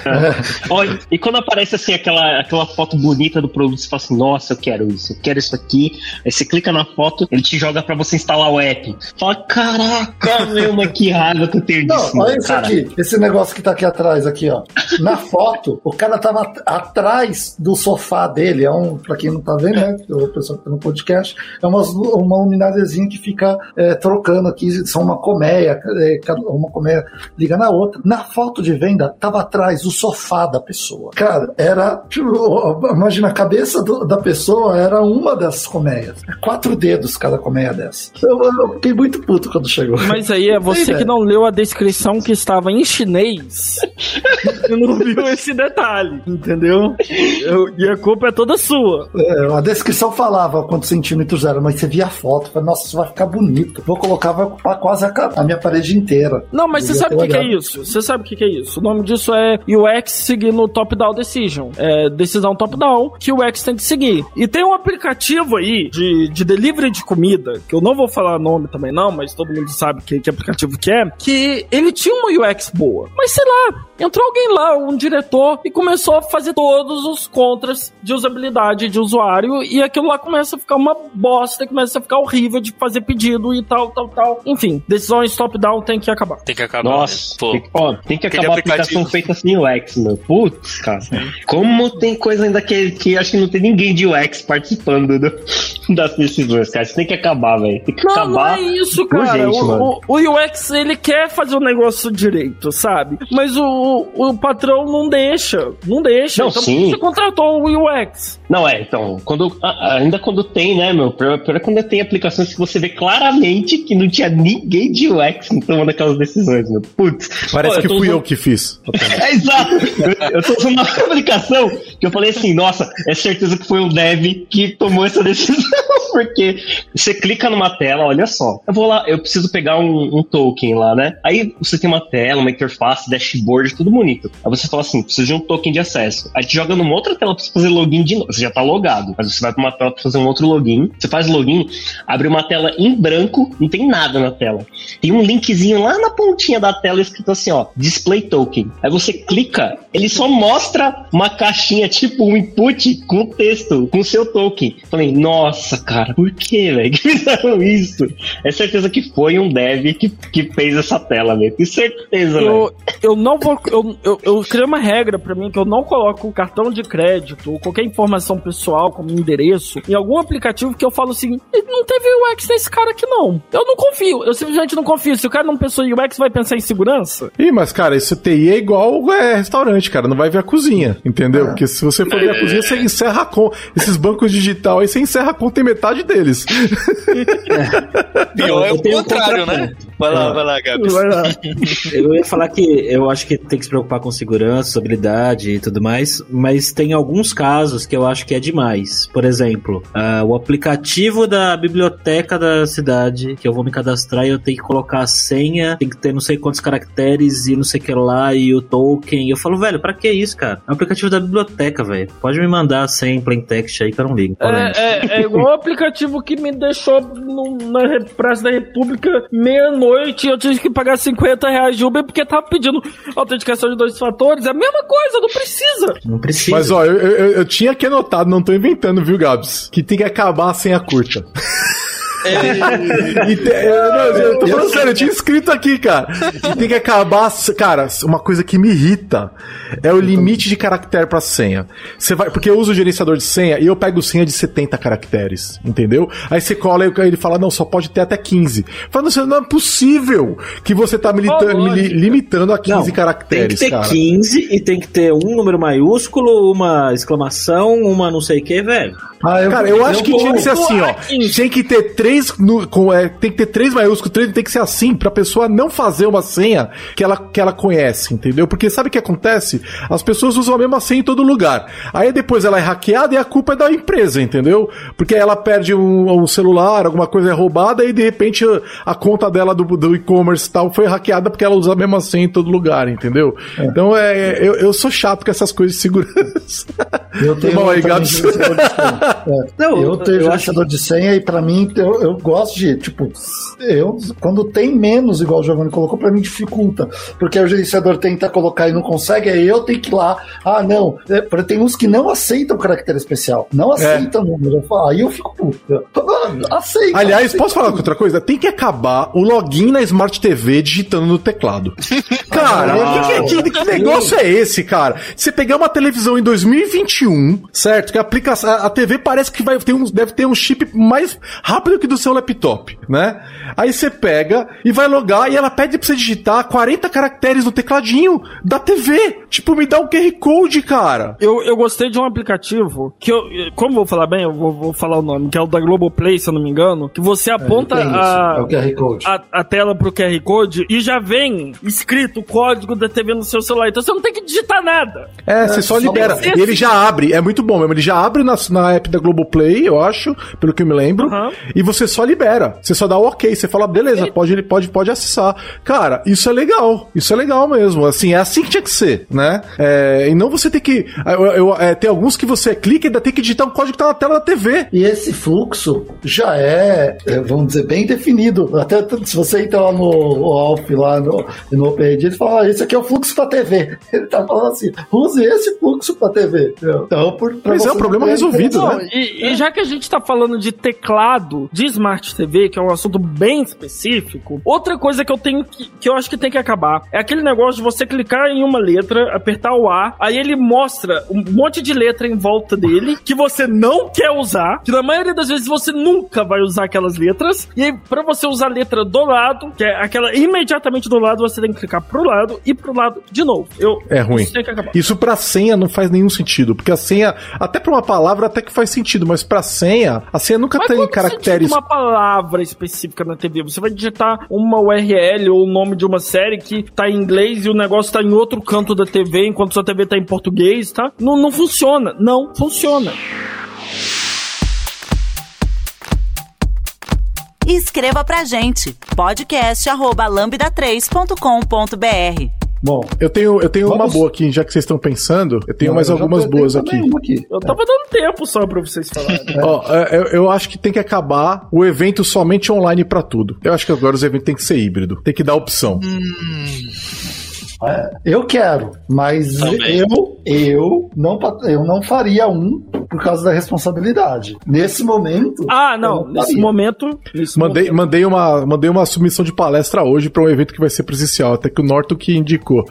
é. Olha, e quando aparece assim aquela, aquela foto bonita do produto, você fala assim, nossa, eu quero isso, eu quero isso aqui. Aí você clica na foto, ele te joga para você instalar o app. Fala, caraca, meu, mas que raiva que eu tenho disso. Não, olha isso cara. aqui, esse negócio que tá aqui atrás, aqui, ó. Na foto, o cara tava atrás do sofá dele, é um, pra quem não tá vendo, né, o pessoal que tá no podcast, é uma, uma que fica é, trocando aqui, são uma colmeia, é, uma colmeia liga na outra. Na foto de venda, tava atrás o sofá da pessoa. Cara, era. Tipo, imagina, a cabeça do, da pessoa era uma dessas colmeias. Quatro dedos cada colmeia dessa. Eu, eu, fiquei muito puto quando chegou. Mas aí é você que não leu a descrição que estava em chinês e não viu esse detalhe, entendeu? Eu, e a culpa é toda sua. É, a descrição falava quantos centímetros era, mas você via a foto, falei, nossa, isso vai ficar bonito. Vou colocar, vai ocupar quase a, a minha parede inteira. Não, mas você sabe o que, que, é isso? Você sabe o que, que é isso? O nome disso é UX seguindo top-down decision. É decisão top-down que o UX tem que seguir. E tem um aplicativo aí de, de delivery de comida, que eu não vou falar nome também não, mas todo mundo sabe que, que aplicativo que é, que ele tinha uma UX boa. Mas sei lá, entrou alguém lá, um diretor, e começou a fazer todos os contras de usabilidade de usuário, e aquilo lá começa a ficar uma bosta, começa a ficar horrível de fazer pedido e tal, tal, tal. Enfim, decisões top-down tem que acabar. Tem que acabar. Nossa, né? tem, ó, tem que acabar a aplicação feita sem UX, meu. Putz, cara. Como tem coisa ainda que, que acho que não tem ninguém de UX participando do, das decisões, cara. Isso tem que acabar, velho. Tem que não, acabar. Não é isso, cara. o, o, o, UX, ele quer fazer o negócio direito, sabe? Mas o, o patrão não deixa. Não deixa. Não, então sim. você contratou o UX. Não, é, então, quando, ainda quando tem, né, meu, pior, pior é quando tem aplicações que você vê claramente que não tinha ninguém de UX tomando aquelas decisões, meu. Putz. Parece pô, que fui usando... eu que fiz. é, exato. Eu, eu tô usando uma aplicação que eu falei assim, nossa, é certeza que foi um dev que tomou essa decisão. porque você clica numa tela, olha só. Eu vou lá, eu preciso pegar um, um token lá, né? Aí você tem uma tela, uma interface, dashboard, tudo bonito. Aí você fala assim, preciso de um token de acesso. Aí te joga numa outra tela pra você fazer login de novo. Você já tá logado, mas você vai pra uma tela pra fazer um outro login. Você faz login, abre uma tela em branco, não tem nada na tela. Tem um linkzinho lá na pontinha da tela escrito assim, ó, display token. Aí você clica, ele só mostra uma caixinha tipo um input com texto, com seu token. Falei, nossa, cara, por que, velho, que fizeram isso? É certeza que foi um dev que, que fez essa tela, velho. Que certeza, eu, eu não vou. Eu, eu, eu criei uma regra para mim que eu não coloco cartão de crédito ou qualquer informação pessoal, como endereço, em algum aplicativo que eu falo assim: não teve UX nesse cara aqui, não. Eu não confio, eu simplesmente não confio. Se o cara não pensou em UX, vai pensar em segurança? Ih, mas, cara, esse TI é igual é, restaurante, cara. Não vai ver a cozinha, entendeu? É. Porque se você for ver a cozinha, você encerra com. Esses bancos digital aí, você encerra a conta em metade deles. Pior é o contrário, né? Vai lá, vai lá, Gabs. Vai lá. Eu ia falar que eu acho que tem que se preocupar com segurança, usabilidade e tudo mais, mas tem alguns casos que eu acho que é demais. Por exemplo, uh, o aplicativo da biblioteca da cidade, que eu vou me cadastrar e eu tenho que colocar a senha, tem que ter não sei quantos caracteres e não sei o que lá, e o token. E eu falo, velho, pra que isso, cara? É o aplicativo da biblioteca, velho. Pode me mandar a senha em plain text aí que eu não ligo. É, é, é, igual o aplicativo que me deixou no, na Praça da República meia-noite e eu tive que pagar 50 reais de Uber porque tava pedindo autenticação de dois fatores. É a mesma coisa, não precisa. Não precisa. Mas ó, eu, eu, eu tinha que anotado, não tô inventando, viu, Gabs? Que tem que acabar a senha curta. É. te, eu, não, eu tô falando sério, eu tinha escrito aqui, cara. E tem que acabar. Cara, uma coisa que me irrita é o limite de caractere pra senha. Você vai, porque eu uso o gerenciador de senha e eu pego senha de 70 caracteres, entendeu? Aí você cola e ele fala, não, só pode ter até 15. Fala, não, não é possível que você tá oh, me limitando a 15 não, caracteres, Tem que ter cara. 15 e tem que ter um número maiúsculo, uma exclamação, uma não sei o que, velho. Ah, eu, cara, eu, eu acho que tinha que ser assim, ó. Tem que ter três. No, com, é, tem que ter três maiúsculos, três, tem que ser assim, pra pessoa não fazer uma senha que ela, que ela conhece, entendeu? Porque sabe o que acontece? As pessoas usam a mesma senha em todo lugar. Aí depois ela é hackeada e a culpa é da empresa, entendeu? Porque ela perde um, um celular, alguma coisa é roubada e de repente a, a conta dela do, do e-commerce e tal foi hackeada porque ela usa a mesma senha em todo lugar, entendeu? É. Então é, eu, eu sou chato com essas coisas de segurança. Eu tenho. Bom, aí, Gabs. É. Não, eu tenho gerenciador acho... de senha e para mim eu, eu gosto de, tipo, eu quando tem menos, igual o Giovanni colocou, para mim dificulta. Porque o gerenciador tenta colocar e não consegue, aí eu tenho que ir lá. Ah, não. É, tem uns que não aceitam caractere especial. Não é. aceitam é. número. Aí eu fico puto. Aceita. Aliás, aceita. posso falar outra coisa? Tem que acabar o login na Smart TV digitando no teclado. cara, ah, que, que, que, negócio é esse, cara? Você pegar uma televisão em 2021, certo? Que aplica a, a TV parece que vai ter um, deve ter um chip mais rápido que do seu laptop, né? Aí você pega e vai logar e ela pede pra você digitar 40 caracteres no tecladinho da TV. Tipo, me dá um QR Code, cara. Eu, eu gostei de um aplicativo que eu, como vou falar bem, eu vou, vou falar o nome, que é o da Globoplay, se eu não me engano, que você é, aponta é, a, é a, a, tela pro QR Code e já vem escrito o código da TV no seu celular. Então você não tem que digitar nada. É, você só libera. E ele já abre, é muito bom mesmo. Ele já abre na, na app da Globoplay, eu acho, pelo que eu me lembro. Uhum. E você só libera. Você só dá o ok. Você fala, beleza, ele... pode, pode, pode acessar. Cara, isso é legal. Isso é legal mesmo. Assim, é assim que tinha que ser, né? É, e não você ter que. Eu, eu, é, tem alguns que você clica e ainda tem que digitar um código que tá na tela da TV. E esse fluxo já é, é vamos dizer, bem definido. Até se você entrar lá no Alf, lá no, no OpenRD, ele fala: ah, esse aqui é o fluxo pra TV. Ele tá falando assim: use esse fluxo pra TV. Então, por, Mas é um problema resolvido, não, né? E, e, já que a gente tá falando de teclado de Smart TV, que é um assunto bem específico, outra coisa que eu tenho que, que eu acho que tem que acabar é aquele negócio de você clicar em uma letra, apertar o A, aí ele mostra um monte de letra em volta dele que você não quer usar, que na maioria das vezes você nunca vai usar aquelas letras, e aí pra você usar a letra do lado, que é aquela imediatamente do lado, você tem que clicar pro lado e pro lado de novo. Eu, é ruim. Isso, isso pra senha não faz nenhum sentido, porque a senha, até pra uma palavra até que faz sentido, mas pra senha, a senha nunca Mas tem caracteres. uma palavra específica na TV. Você vai digitar uma URL ou o nome de uma série que tá em inglês e o negócio tá em outro canto da TV enquanto sua TV tá em português, tá? Não, não funciona. Não funciona. escreva pra gente podcast@lambda3.com.br. Bom, eu tenho, eu tenho Vamos... uma boa aqui, já que vocês estão pensando. Eu tenho Não, mais eu algumas boas aqui. aqui. Eu tava dando tempo só pra vocês falarem. Ó, é, eu, eu, acho que tem que acabar o evento somente online para tudo. Eu acho que agora os eventos tem que ser híbrido. Tem que dar opção. Hum. É, eu quero, mas Também. eu eu não eu não faria um por causa da responsabilidade. Nesse momento. Ah, não. não nesse momento. Nesse mandei, momento. mandei, uma, mandei uma submissão de palestra hoje para um evento que vai ser presencial, até que o Norton que indicou.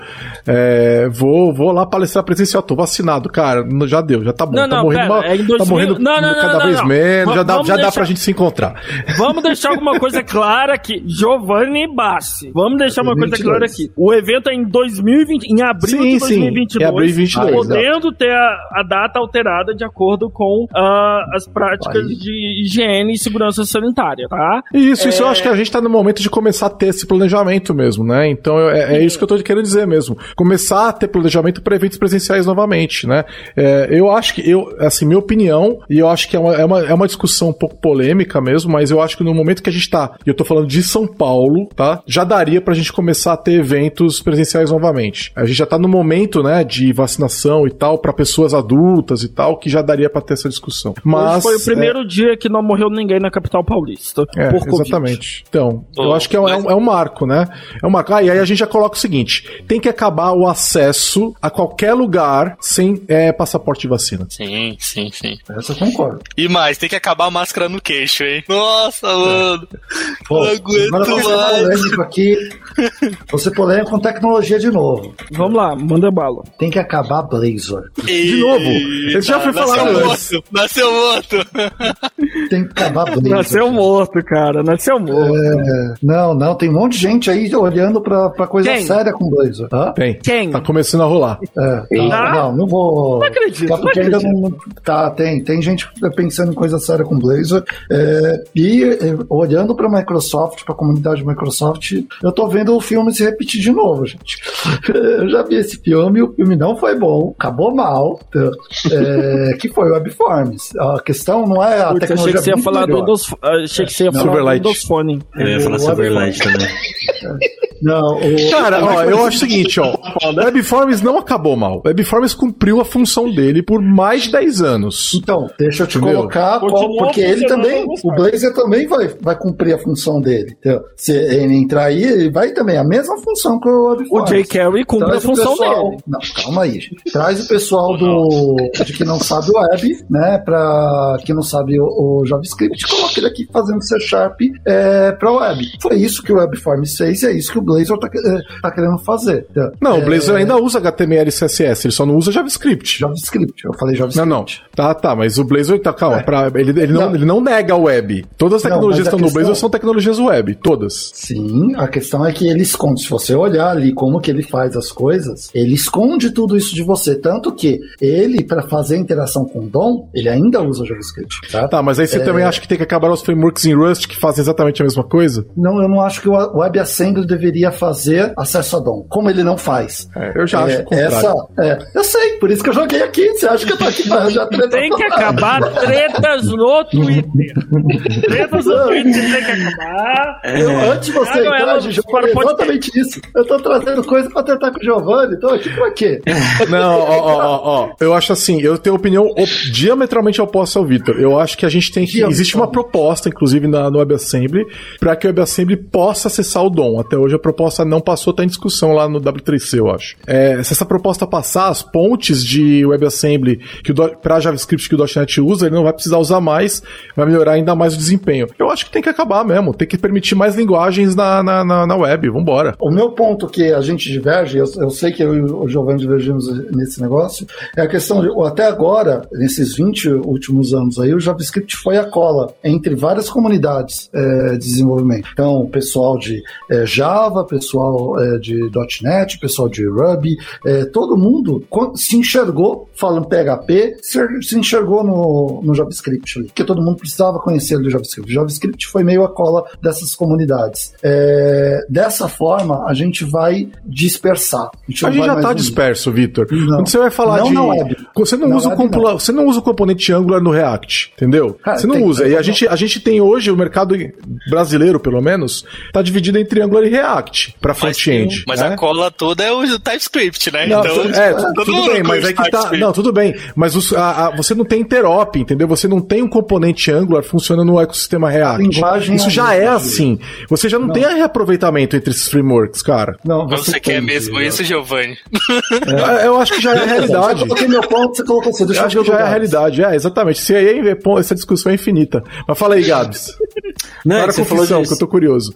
É, vou, vou lá palestrar presencial, tô vacinado, cara. Já deu, já tá bom. Não, tá não, morrendo, pera, uma, é 2000... tá morrendo não, não, cada vez menos, já, dá, já deixar... dá pra gente se encontrar. Vamos deixar alguma coisa clara aqui. Giovanni Bassi. Vamos deixar uma 22. coisa clara aqui. O evento é em 2020, em abril sim, de 2022. Sim, em abril de 2022. Podendo ter a, a data alterada de acordo com uh, as práticas Aí. de higiene e segurança sanitária, tá? Isso, é... isso eu acho que a gente tá no momento de começar a ter esse planejamento mesmo, né? Então é, é isso que eu tô querendo dizer mesmo. Começar a ter planejamento para eventos presenciais novamente, né? É, eu acho que, eu, assim, minha opinião, e eu acho que é uma, é, uma, é uma discussão um pouco polêmica mesmo, mas eu acho que no momento que a gente tá, e eu tô falando de São Paulo, tá? Já daria pra gente começar a ter eventos presenciais novamente. A gente já tá no momento, né, de vacinação e tal, para pessoas adultas e tal, que já daria para ter essa discussão. Mas Hoje foi o primeiro é... dia que não morreu ninguém na capital paulista. É, exatamente. Então, oh, eu acho que é, mas... é, um, é, um, marco, né? É um marco. Ah, e aí a gente já coloca o seguinte: tem que acabar o acesso a qualquer lugar sem é, passaporte de vacina. Sim, sim, sim. Essa eu concordo. E mais, tem que acabar a máscara no queixo, hein? Nossa, mano. Pô, não aguento mais. aqui. Você polêmico com tecnologia de novo. Vamos lá, manda bala. Tem que acabar Blazor. De novo. Ele já foi falar morto. Nasceu morto. Tem que acabar Blazor. Nasceu morto, cara. Nasceu morto. É... Não, não. Tem um monte de gente aí olhando pra, pra coisa Quem? séria com Blazor. Hã? Tem. Quem? Tá começando a rolar. É, tá, Não, não vou. Não acredito. Tá, porque não acredito. ainda não. Tá, tem. Tem gente pensando em coisa séria com Blazor. É, e é, olhando pra Microsoft, pra comunidade Microsoft, eu tô vendo o filme se repetir de novo, gente. Eu já vi esse filme, o filme não foi bom, acabou mal. Então, é, que foi Webforms. A questão não é a Putz, tecnologia. Achei que você ia falar do dos, achei que você ia falar do dos fone. Eu ia falar Silverlight também. Não, o... Cara, ó, eu acho o seguinte, ó. Webforms não acabou mal. Webforms cumpriu a função dele por mais de 10 anos. Então, deixa eu te Entendeu? colocar, qual, porque ele também, o Blazor também vai, vai cumprir a função dele. Então, se ele entrar aí, ele vai também, a mesma função que o Webforms. O J. Carey cumpre Traz a função pessoal, dele. Não, calma aí, gente. Traz o pessoal do, de que não sabe o web, né, pra que não sabe o, o JavaScript, coloca ele aqui fazendo C Sharp é, pra web. Foi isso que o Webforms fez e é isso que o Blazor tá, é, tá querendo fazer. Então, não, é, o Blazor ainda usa HTML e CSS, ele só não usa JavaScript. JavaScript, eu falei JavaScript. Não, não. Tá, tá, mas o Blazor, tá, calma, é. pra, ele, ele, não, não, ele não nega o web. Todas as tecnologias que estão no Blazor são tecnologias web, todas. Sim, a questão é que ele esconde. Se você olhar ali como que ele faz as coisas, ele esconde tudo isso de você. Tanto que ele, para fazer interação com o DOM, ele ainda usa JavaScript. Tá, tá mas aí você é... também acha que tem que acabar os frameworks em Rust que fazem exatamente a mesma coisa? Não, eu não acho que o WebAssembly deveria fazer acesso a DOM. Como ele não faz. É, eu já acho é, essa, é, Eu sei, por isso que eu joguei aqui. Você acha que eu tô aqui pra arranjar treta? Tem que acabar tretas no Twitter. tretas no Twitter tem que acabar. Eu, antes de você entrar, eu falei exatamente ter... isso. Eu tô trazendo coisa pra tentar com o Giovanni, então aqui pra quê? Não, ó, ó, ó, Eu acho assim, eu tenho opinião diametralmente oposta ao Vitor. Eu acho que a gente tem que. Existe uma proposta, inclusive, na, no WebAssembly, para que o WebAssembly possa acessar o DOM. Até hoje a proposta não passou, tá em discussão lá no W3C, eu acho. É, se essa proposta passar, as pontes de WebAssembly que para JavaScript que o .NET usa, ele não vai precisar usar mais, vai melhorar ainda mais o desempenho. Eu acho que tem que acabar mesmo, tem que permitir mais linguagens na, na, na, na web, vambora. O meu ponto que a gente diverge, eu, eu sei que eu e o Giovanni divergimos nesse negócio, é a questão de, até agora, nesses 20 últimos anos aí, o JavaScript foi a cola entre várias comunidades é, de desenvolvimento. Então, pessoal de é, Java, pessoal é, de .NET, pessoal de Ruby, é, todo mundo se enxergou falando PHP, se enxergou no, no JavaScript ali, porque todo mundo precisava conhecer do JavaScript. O JavaScript foi meio a cola dessas comunidades. É, dessa forma, a gente vai dispersar. A gente, a gente já está disperso, Vitor. Não. Quando você vai falar não de. Web. Você não, usa o compula... você não usa o componente Angular no React, entendeu? Cara, você não usa. E a gente, a gente tem hoje, o mercado brasileiro, pelo menos, tá dividido entre Angular e React para front-end. Mas, né? a cola toda é o TypeScript, né? Não, então, é, tudo bem, mas é que tá. Não, tudo bem. Mas os, a, a, você não tem interop, entendeu? Você não tem um componente Angular funcionando no ecossistema React. Isso é já é assim. Você já não, não, tem reaproveitamento entre esses frameworks, cara. Não, você, você quer mesmo isso, Giovanni? É, eu acho que já é a realidade. Eu coloquei meu ponto, você colocou você. Deixa eu acho que já é a realidade. É, exatamente. Se aí essa discussão é infinita. Mas fala aí, Gabs. Não, Para você falou de... que eu tô curioso.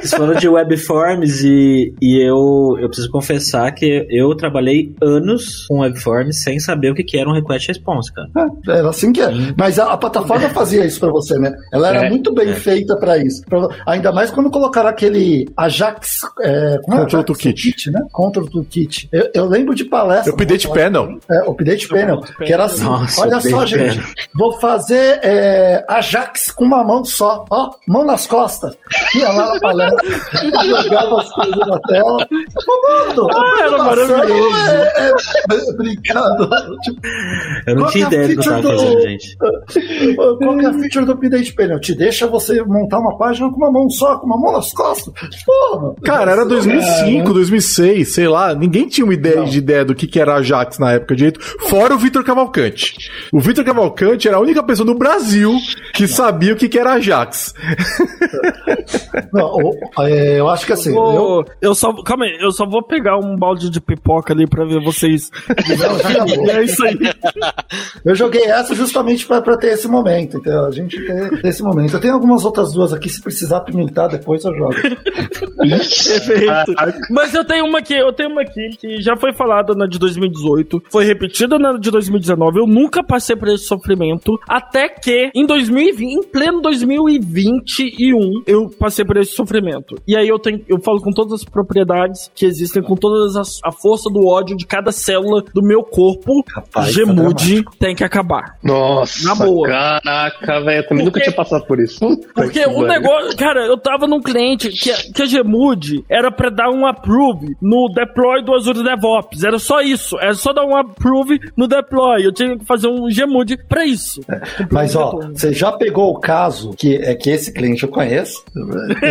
você falou de webforms e, e eu, eu preciso confessar que eu trabalhei anos com webforms sem saber o que, que era um request response, cara. É, era assim que é. Mas a, a plataforma fazia isso para você, né? Ela era é, muito bem é. feita para isso. Pra, ainda mais quando colocaram aquele Ajax. É, Control Toolkit. né? Control Toolkit. Eu, eu lembro de palestra. Update Panel. É, Update Panel. Que era assim: Nossa, olha só, gente, vou fazer é, Ajax com uma mão só. Ó, mão nas costas. Ia lá na palestra, jogava as coisas na tela. Mano, ah, era maravilhoso. É, é, brincando. Tipo, eu não tinha é ideia do que eu tava fazendo, gente. Qual que é a feature do Update Panel? Te deixa você montar uma página com uma mão só, com uma mão nas costas. Porra, Cara, era 2005, 2006, sei lá. Ninguém tinha uma ideia de ideia do que, que era Ajax na época direito, fora o Vitor Cavalcante. O Vitor Cavalcante era a única pessoa no Brasil que sabia o que, que era Ajax. Não, é, eu acho que assim. Eu, vou, eu... eu... só. Calma aí, eu só vou pegar um balde de pipoca ali pra ver vocês. Não, é isso aí. Eu joguei essa justamente pra, pra ter esse momento. Então, a gente ter esse momento. Eu tenho algumas outras duas aqui, se precisar pimentar, depois eu jogo. Perfeito. Mas eu tenho uma aqui, eu tenho uma aqui que já foi falada na de 2018, foi repetida na de 2019. Eu nunca passei por esse sofrimento, até que em 2020, em pleno 2021, eu passei por esse sofrimento. E aí eu tenho, eu falo com todas as propriedades que existem, com toda a força do ódio de cada célula do meu corpo. Rapaz, Gemude tá tem que acabar. Nossa, na boa. Caraca, velho, eu também nunca tinha passado por isso. Puta porque o negócio, cara, eu tava num cliente que, que a Gemude era para dar um approve no deploy do Azure DevOps. Era só isso. Era só dar um approve no deploy. Eu tinha que fazer um Gmood para isso. É, mas, ó, você já pegou o caso que é que esse cliente eu conheço,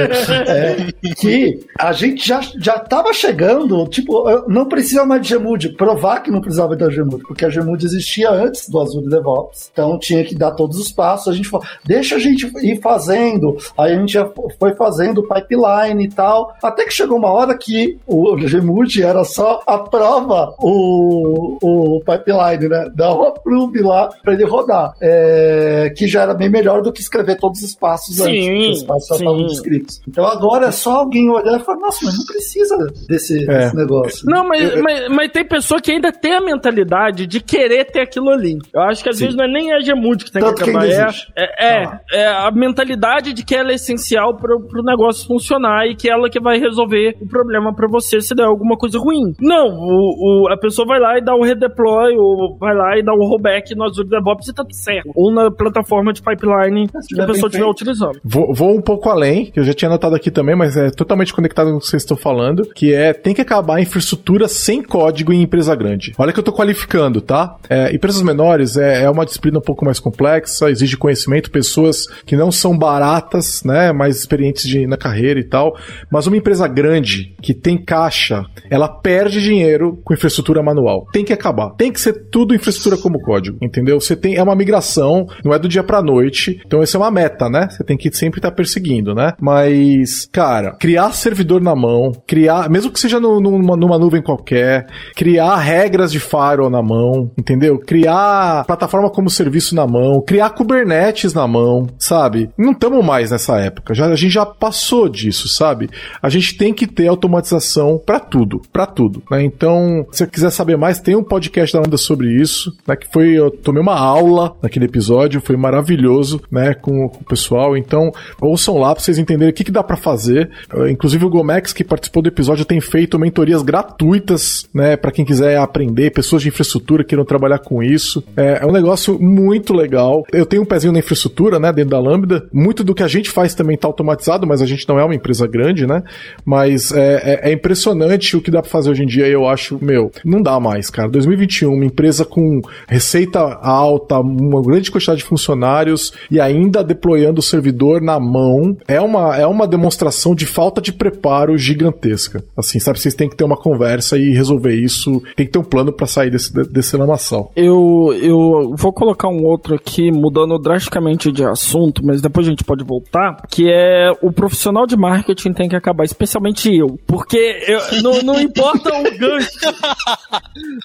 é, que a gente já, já tava chegando, tipo, não precisa mais de Gmood. Provar que não precisava da Gmood, porque a Gmood existia antes do Azure DevOps. Então tinha que dar todos os passos. A gente falou, deixa a gente ir fazendo. Aí a gente já foi fazendo pipeline e tal. Até que chegou uma hora que o Gmood era só aprova o, o pipeline, né? Dá um approve lá para ele rodar. É, que já era bem melhor do que escrever todos os passos sim, antes, porque os passos já estavam descritos. Então agora é só alguém olhar e falar, nossa, mas não precisa desse, é. desse negócio. Não, mas, mas, mas, tem pessoa que ainda tem a mentalidade de querer ter aquilo ali. Eu acho que às sim. vezes não é nem a Gmood que tem Tanto que acabar. Que é, é, ah. é, a mentalidade de que ela é essencial para o negócio funcionar e que ela que vai resolver o problema para você se der alguma coisa ruim. Não, o, o, a pessoa vai lá e dá o redeploy, ou vai lá e dá o rollback no Azure DevOps e tá tudo certo. Ou na plataforma de pipeline que a pessoa estiver utilizando. Vou, vou, um pouco além, que eu já tinha anotado aqui também, mas é totalmente conectado com o que vocês estão falando, que é tem que acabar a infraestrutura sem código em empresa grande. Olha que eu tô qualificando, tá? É, empresas menores é, é uma disciplina um pouco mais complexa, exige conhecimento, pessoas que não são baratas, né, mais experientes de, na carreira e tal, mas uma empresa grande que tem caixa, ela perde dinheiro com infraestrutura manual. Tem que acabar. Tem que ser tudo infraestrutura como código, entendeu? Você tem é uma migração, não é do dia para noite. Então essa é uma meta, né? Você tem que sempre estar tá perseguindo, né? Mas, cara, criar servidor na mão, criar, mesmo que seja no, numa, numa nuvem qualquer, criar regras de firewall na mão, entendeu? Criar plataforma como serviço na mão, criar Kubernetes na mão, sabe? Não estamos mais nessa época. Já, a gente já passou disso, sabe? A gente tem que ter automatização para tudo, para tudo, né? Então, se você quiser saber mais, tem um podcast da Lambda sobre isso, né? Que foi, eu tomei uma aula naquele episódio, foi maravilhoso, né? Com, com o pessoal. Então, ouçam lá pra vocês entenderem o que, que dá para fazer. Uh, inclusive o Gomex, que participou do episódio, tem feito mentorias gratuitas, né? Para quem quiser aprender, pessoas de infraestrutura que queiram trabalhar com isso. É, é um negócio muito legal. Eu tenho um pezinho na infraestrutura, né? Dentro da Lambda. Muito do que a gente faz também tá automatizado, mas a gente não é uma empresa grande, né? Mas é, é, é impressionante o que dá pra fazer hoje em dia. Eu acho, meu, não dá mais, cara. 2021, uma empresa com receita alta, uma grande quantidade de funcionários e ainda deployando servidor na mão, é uma, é uma demonstração de falta de preparo gigantesca. Assim, sabe, vocês têm que ter uma conversa e resolver isso, tem que ter um plano para sair desse, desse lamaçal. Eu, eu vou colocar um outro aqui, mudando drasticamente de assunto, mas depois a gente pode voltar, que é o profissional de marketing tem que acabar, especialmente eu, porque eu, não, não importa o gancho.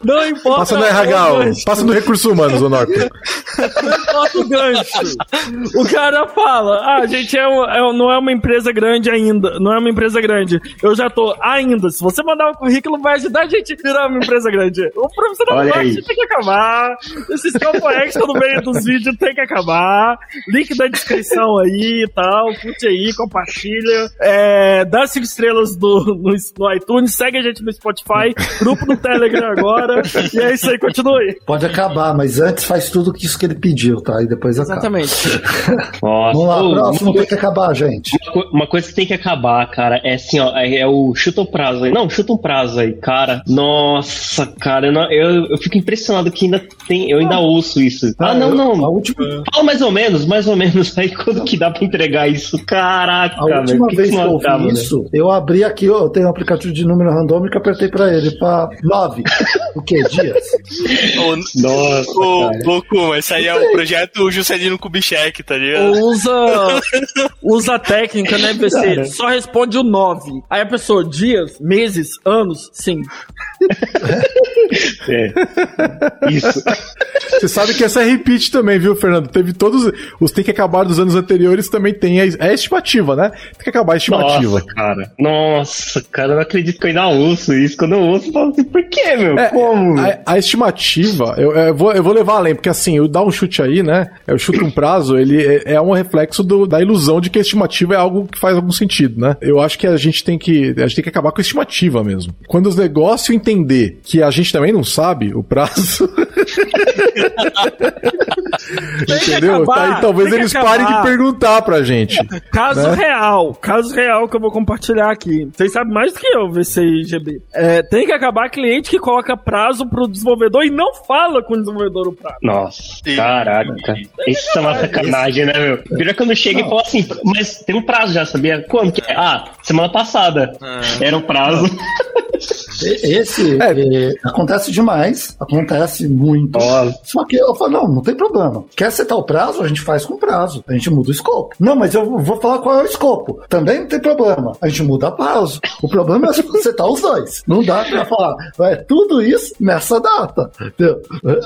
Não importa. Passa no RH, passa no recurso humanos, o Norton. Não importa o gancho. O cara fala: ah, a gente é, um, é, não é uma empresa grande ainda. Não é uma empresa grande. Eu já tô ainda. Se você mandar um currículo, vai ajudar a gente a virar uma empresa grande. O profissional de marketing tem que acabar. Esse campo extra no meio dos vídeos tem que acabar. Link na descrição aí e tal. Curte aí, compartilha. É, dá cinco estrelas do, no, no iTunes, segue a gente no Spotify, grupo no Telegram agora. E é isso aí, continue. Pode acabar, mas antes faz tudo isso que ele pediu, tá? E depois acaba. Exatamente. Nossa. Vamos lá, próximo tem que acabar, gente. Uma, uma, coisa que tem que acabar, cara, é assim, ó, é, é o chuta o prazo aí. Não, chuta um prazo aí, cara. Nossa, cara, eu, não, eu, eu fico impressionado que ainda tem, eu ainda ouço isso. Ah, ah não, não. A última... Fala mais ou menos, mais ou menos aí quando que dá pra entregar isso. Caraca, A última vez que, que eu ouvi né? isso, eu abri aqui, eu tenho um aplicativo de número randômico, apertei pra ele, pra nove. o que? Dias? Nossa, o, louco, esse aí é o projeto Juscelino Kubitschek, tá ligado? Usa, usa a técnica, né, PC? Só responde o nove. Aí a pessoa, dias, meses, anos, sim. É. Isso. Você sabe que essa é repeat também, viu, Fernando? Teve todos os tem que acabar dos anos anteriores também tem a, a estimativa, né? Tem que acabar a estimativa. Nossa, cara. Nossa, cara, eu não acredito que eu ainda ouço isso. Quando eu ouço, eu falo assim, por quê, meu? É, Como? A, a, estimativa, eu, eu, vou, eu vou levar além, porque assim, eu dar um chute aí, né? Eu chuto um prazo, ele é, é um reflexo do, da ilusão de que a estimativa é algo que faz algum sentido, né? Eu acho que a gente tem que, a gente tem que acabar com a estimativa mesmo. Quando os negócios entender que a gente também não sabe o prazo. Entendeu? Acabar, Aí talvez eles parem de perguntar pra gente. Caso né? real, caso real que eu vou compartilhar aqui. Vocês sabem mais do que eu, VCIGB. É, tem que acabar cliente que coloca prazo pro desenvolvedor e não fala com o desenvolvedor o prazo. Nossa, Sim. caraca. Isso é uma sacanagem, né, meu? Vira quando chega não. e fala assim, mas tem um prazo já, sabia? Quando que é? Ah, semana passada. Ah. Era o prazo. Esse é. É, acontece demais, acontece muito. Nossa. Só que eu falo, não, não tem problema. Quer setar o prazo? A gente faz com prazo. A gente muda o escopo. Não, mas eu vou falar qual é o escopo. Também não tem problema. A gente muda prazo. O problema é setar os dois. Não dá pra falar, é tudo isso nessa data.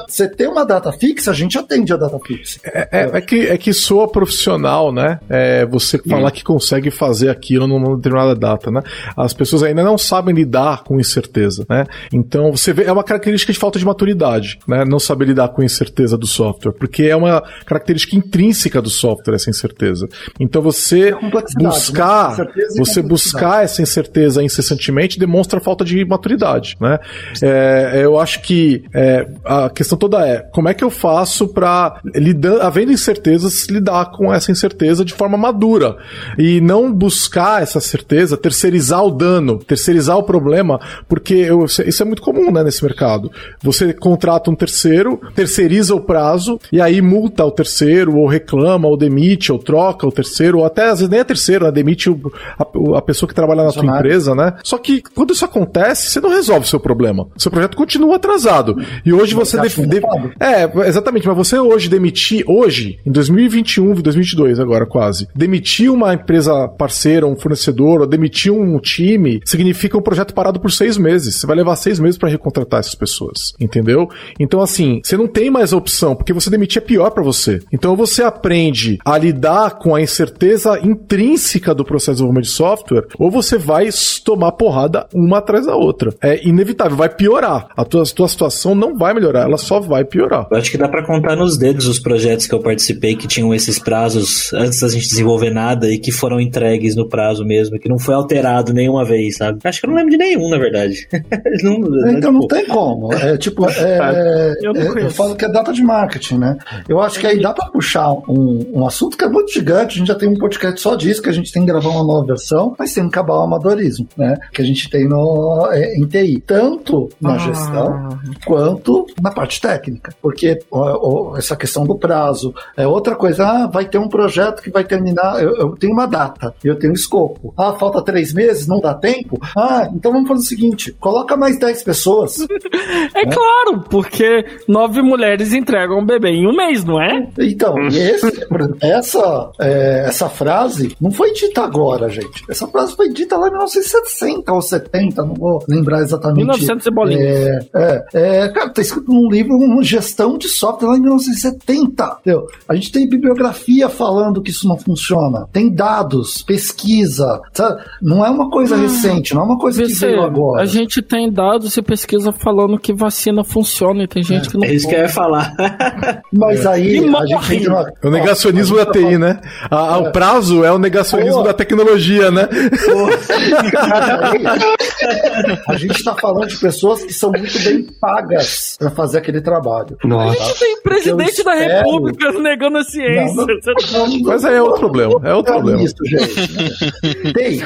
Você tem uma data fixa, a gente atende a data fixa. É, é, é que, é que soa profissional, né? É, você falar hum. que consegue fazer aquilo numa determinada data, né? As pessoas ainda não sabem lidar com incerteza, né? Então você vê, é uma característica de falta de maturidade, né? Não saber lidar com incerteza do software, porque é uma característica intrínseca do software essa incerteza. Então você é buscar, né? você buscar essa incerteza incessantemente demonstra falta de maturidade, né? É, eu acho que é, a questão toda é como é que eu faço para lidar, havendo incertezas, lidar com essa incerteza de forma madura e não buscar essa certeza, terceirizar o dano, terceirizar o problema, porque eu, isso é muito comum, né, nesse mercado. Você contrata um terceiro, terceiriza o prazo e aí multa o terceiro, ou reclama, ou demite, ou troca o terceiro, ou até às vezes nem é terceiro, né? Demite o, a, a, pessoa que trabalha na sua empresa, né? Só que quando isso acontece, você não resolve o seu problema. O seu projeto continua atrasado. E hoje você. De, de, é, exatamente, mas você hoje demitir, hoje, em 2021, 2022 agora quase, demitir uma empresa parceira, um fornecedor, ou demitir um time, significa um projeto parado por seis meses. Você vai levar seis meses para recontratar essas pessoas. Entendeu? Então, assim, você não tem mais opção, porque você demitir é pior para você. Então, você aprende a lidar com a incerteza intrínseca do processo de desenvolvimento de software, ou você vai tomar porrada uma atrás da outra. É inevitável, vai piorar. A tua, a tua situação não vai melhorar, ela só vai piorar. Eu acho que dá para contar nos dedos os projetos que eu participei que tinham esses prazos antes da gente desenvolver nada e que foram entregues no prazo mesmo, que não foi alterado nenhuma vez, sabe? Acho que eu não lembro de nenhum, na verdade. não, então não, não tem como. É tipo, é, é, eu, é, eu, falo que é data de marketing, né? Eu acho que aí dá para puxar um, um assunto que é muito gigante. A gente já tem um podcast só disso, que a gente tem que gravar uma nova versão, mas tem que acabar o amadorismo, né? Que a gente tem no, é, em TI. Tanto na ah. gestão quanto na parte técnica. Porque ó, ó, essa questão do prazo é outra coisa. Ah, vai ter um projeto que vai terminar. Eu, eu tenho uma data, eu tenho um escopo. Ah, falta três meses, não dá tempo? Ah, então vamos fazer o seguinte: coloca mais dez pessoas. é né? claro, porque nove mulheres entregam um bebê em um mês, não é? Então, esse, essa, é, essa frase não foi dita agora, gente. Essa frase foi dita lá em 1960 ou 70, não vou lembrar exatamente. 1900 e bolinha. É, é, é, cara, tá escrito num livro, uma gestão de software lá em 1970. Entendeu? A gente tem bibliografia falando que isso não funciona. Tem dados, pesquisa. Sabe? Não é uma coisa hum, recente, não é uma coisa que veio agora. A gente tem dados e pesquisa falando que vacina funciona e tem gente é. que não. É isso pode. que eu ia falar. Mas aí a gente tem uma... O negacionismo da TI, né? A, a, o prazo é o negacionismo Pô. da tecnologia, né? a gente está falando de pessoas que são muito bem pagas para fazer aquele trabalho. Nossa. A gente tem presidente da República negando a ciência. Não, não, não, Mas aí é outro problema. É outro problema. Isso, gente. Tem.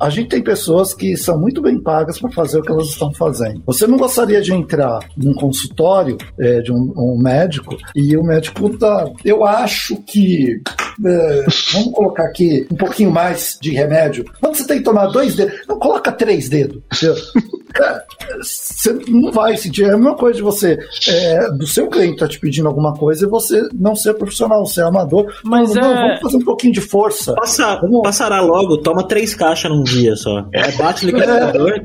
A gente tem pessoas que são muito bem pagas para fazer o que elas estão fazendo. Você não gostaria de entrar num consultório é, de um, um, médico e o médico tá. Eu acho que. É, vamos colocar aqui um pouquinho mais de remédio. Quando você tem que tomar dois dedos, não coloca três dedos. Cara, você não vai sentir. É a mesma coisa de você, é, do seu cliente tá te pedindo alguma coisa e você não ser profissional, ser amador. Mas não, é... vamos fazer um pouquinho de força. Passa, vamos... Passará logo, toma três caixas num dia só. É, bate no liquidificador, é.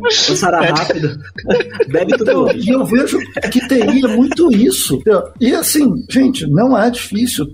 Passará rápido, bebe tudo. Então, e eu vejo que teria muito isso. E assim, gente, não é difícil.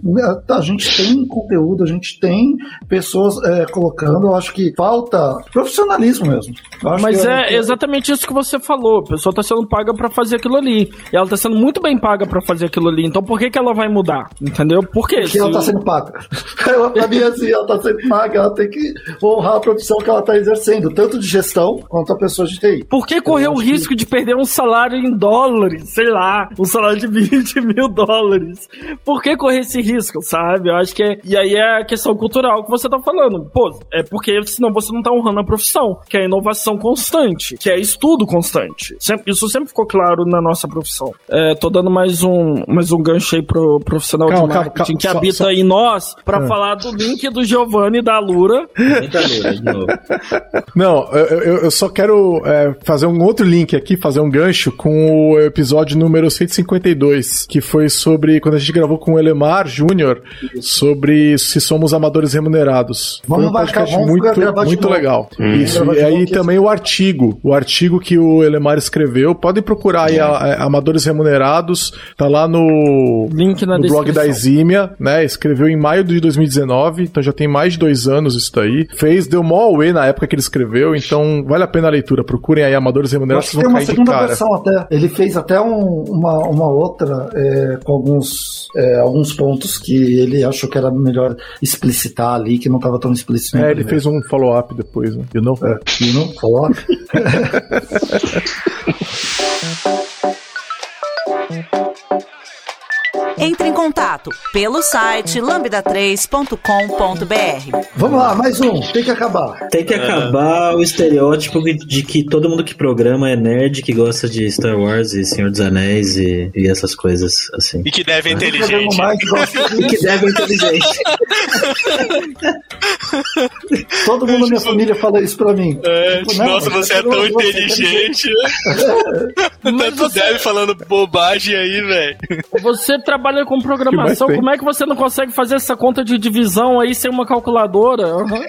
A gente tem conteúdo, a gente tem pessoas é, colocando, eu acho que falta profissionalismo mesmo. Mas é, é exatamente isso que você falou. A pessoa está sendo paga para fazer aquilo ali. E ela está sendo muito bem paga para fazer aquilo ali. Então por que, que ela vai mudar? Entendeu? Por quê? Porque Se... ela está sendo paga. Ela, pra mim, assim, ela está sendo paga, ela tem que honrar a profissão que ela está exercendo, tanto de gestão quanto a pessoa de TI. Por que correr o risco que... de perder um salário em dólares? Sei lá, um salário de 20 mil dólares. Por que correr esse risco, sabe? Eu acho que é. E aí é a questão cultural que você tá falando. Pô, é porque senão você não tá honrando a profissão, que é inovação constante, que é estudo constante. Isso sempre ficou claro na nossa profissão. É, tô dando mais um, mais um gancho aí pro profissional calma, de marketing calma, calma, que só, habita só... em nós para é. falar do link do Giovanni e da Lura. Não, eu, eu só quero é, fazer um outro link aqui, fazer um gancho com o episódio número 152, que foi sobre quando a gente gravou com o Elemar Júnior sobre se somos amadores remunerados. Vamos foi um podcast marcar, muito, muito legal. Hum. Isso. E aí também o artigo, o artigo que o Elemar escreveu. Podem procurar aí a, a, Amadores Remunerados, tá lá no, Link na no blog da Exímia, né? Escreveu em maio de 2019, então já tem mais de dois anos isso daí. Fez, deu mó away na época que ele escreveu, então vale a pena a leitura. Procurem aí Amadores Remunerados, vocês vão cair de cara. Versão até. Ele fez até um, uma, uma outra é, com alguns, é, alguns pontos que ele achou que era melhor explicitar ali, que não estava tão explícito. É, ele fez um follow-up depois, né? You know? É, you know? Follow-up. Entre em contato pelo site lambda3.com.br. Vamos lá, mais um. Tem que acabar. Tem que acabar o estereótipo de que todo mundo que programa é nerd, que gosta de Star Wars e Senhor dos Anéis e, e essas coisas assim. E que deve é inteligente. Mais, e que deve inteligente. todo mundo na minha família fala isso pra mim. É, tipo, nossa, você é tão inteligente. Tanto deve falando bobagem aí, velho. Você trabalha com programação, como é que você não consegue fazer essa conta de divisão aí sem uma calculadora? Uhum.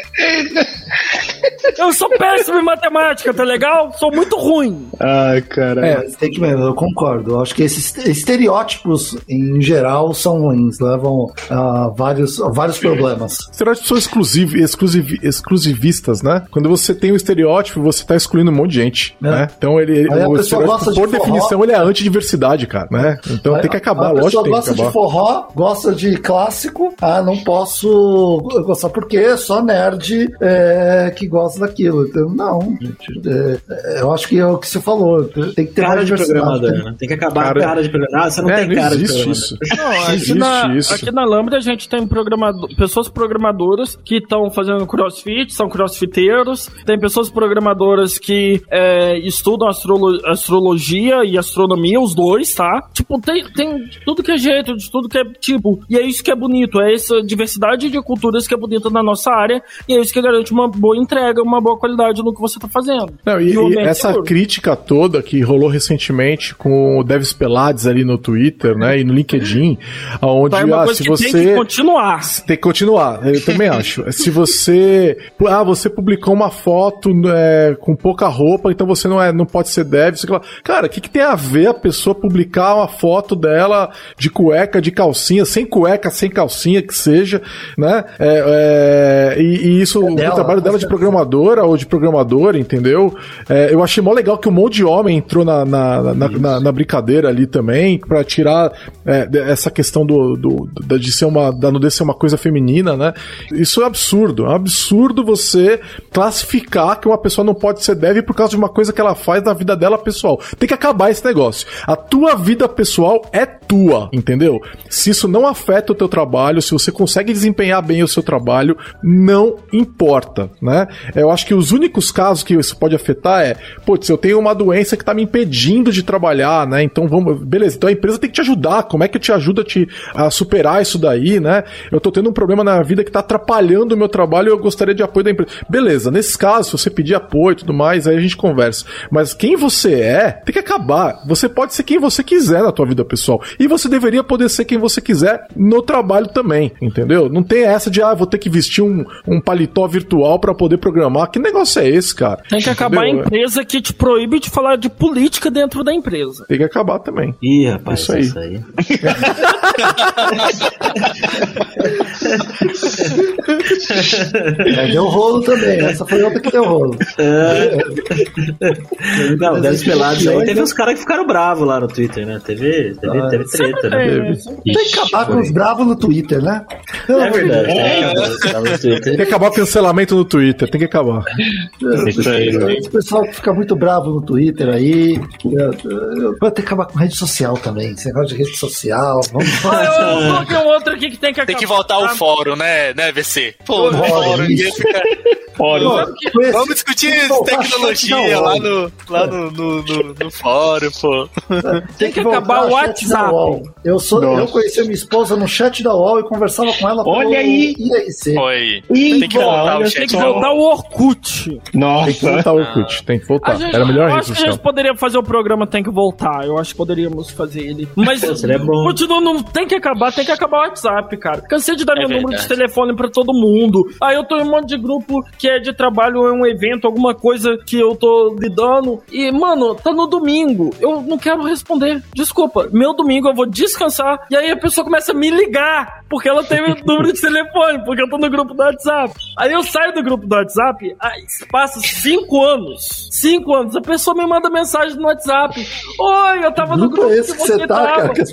Eu sou péssimo em matemática, tá legal? Sou muito ruim. Ai, cara. É, tem que mesmo, eu concordo. Eu acho que esses estereótipos, em geral, são ruins. Levam a vários, a vários problemas. Estereótipos são exclusiv, exclusiv, exclusivistas, né? Quando você tem o um estereótipo, você tá excluindo um monte de gente, é. né? Então ele, ele o estereótipo, por de definição, ele é antidiversidade, cara, né? Então tem que acabar, a lógico que tem que acabar. Gosta de forró, gosta de clássico, ah, não posso gostar porque é só nerd é, que gosta daquilo. Então, não, gente, é, eu acho que é o que você falou, tem que ter cara mais de programador, né? Tem que acabar cara... com cara de programador. Ah, você não é, tem não cara existe de isso. Não, aqui, existe na, isso. aqui na Lambda a gente tem programador, pessoas programadoras que estão fazendo crossfit, são crossfiteiros, tem pessoas programadoras que é, estudam astrolo astrologia e astronomia, os dois, tá? Tipo, tem, tem tudo que é jeito, de tudo que é tipo, e é isso que é bonito, é essa diversidade de culturas que é bonita na nossa área, e é isso que garante uma boa entrega, uma boa qualidade no que você tá fazendo. Não, e, e essa seguro. crítica toda que rolou recentemente com o Devis Pelades ali no Twitter, né, e no LinkedIn, onde, é ah, se você... Tem que continuar. Tem que continuar, eu também acho. Se você... Ah, você publicou uma foto é, com pouca roupa, então você não, é, não pode ser dev, Cara, o que, que tem a ver a pessoa publicar uma foto dela de cueca, de calcinha, sem cueca, sem calcinha, que seja, né? É, é, e, e, isso, é dela, o trabalho dela de programadora ou de programador, entendeu? É, eu achei mó legal que um monte de homem entrou na, na, na, na, na brincadeira ali também, para tirar é, essa questão do, do, de ser uma, da nudez ser uma coisa feminina, né? Isso é absurdo. É um absurdo você classificar que uma pessoa não pode ser dev por causa de uma coisa que ela faz na vida dela pessoal. Tem que acabar esse negócio. A tua vida pessoal é tua, entendeu? Se isso não afeta o teu trabalho, se você consegue desempenhar bem o seu trabalho, não importa, né? Eu acho que os únicos casos que isso pode afetar é, putz, eu tenho uma doença que tá me impedindo de trabalhar, né? Então vamos, beleza, então a empresa tem que te ajudar. Como é que te ajuda a, te, a superar isso daí, né? Eu tô tendo um problema na vida que tá atrapalhando o meu trabalho e eu gostaria de apoio da empresa. Beleza, nesses casos, se você pedir apoio e tudo mais, aí a gente conversa. Mas quem você é, tem que acabar. Você pode ser quem você quiser na tua vida pessoal. E você deveria poder ser quem você quiser no trabalho também, entendeu? Não tem essa de, ah, vou ter que vestir um, um paletó virtual para poder programar. Que negócio é esse, cara? Tem que acabar entendeu? a empresa que te proíbe de falar de política dentro da empresa. Tem que acabar também. Ih, rapaz, isso aí. Isso aí. é, deu rolo também. Essa foi outra que deu rolo. É. Não, deve pelados aí. Teve uns caras que ficaram bravos lá no Twitter, né? Teve, teve, ah, teve treta, né? Tem que acabar com os bravos no Twitter, né? É verdade. É. Tem que acabar o cancelamento no Twitter. Tem que acabar. Esse pessoal que fica muito bravo no Twitter aí. Vai ter que acabar com rede social também. Esse negócio de rede social. Vamos falar. Ah, eu, outro aqui que tem que acabar. Tem que voltar ao fórum, né, né, VC? Pô, no fórum. Fórum. Vamos discutir tecnologia lá no, lá no, no, no, fórum, pô. Tem, que acabar o WhatsApp. Eu, sou, eu conheci a minha esposa no chat da UOL e conversava com ela Olha aí. IRC. Oi. Tem que voltar o chat Tem que voltar o Orkut. Nossa. Tem que voltar o Orkut. Tem que voltar. Gente, Era melhor Eu acho que a gente poderia fazer o programa Tem que voltar. Eu acho que poderíamos fazer ele. Mas continua, não tem que acabar, tem que acabar o WhatsApp, cara. Cansei de dar é meu verdade. número de telefone pra todo mundo. Aí eu tô em um monte de grupo que é de trabalho, é um evento, alguma coisa que eu tô lidando. E, mano, tá no domingo. Eu não quero responder. Desculpa. Meu domingo eu vou descansar. E aí a pessoa começa a me ligar. Porque ela tem meu número de telefone. Porque eu tô no grupo do WhatsApp. Aí eu saio do grupo do WhatsApp. Aí passa cinco anos. Cinco anos. A pessoa me manda mensagem no WhatsApp. Oi, eu tava no grupo. É esse que você, tá, tava. cara.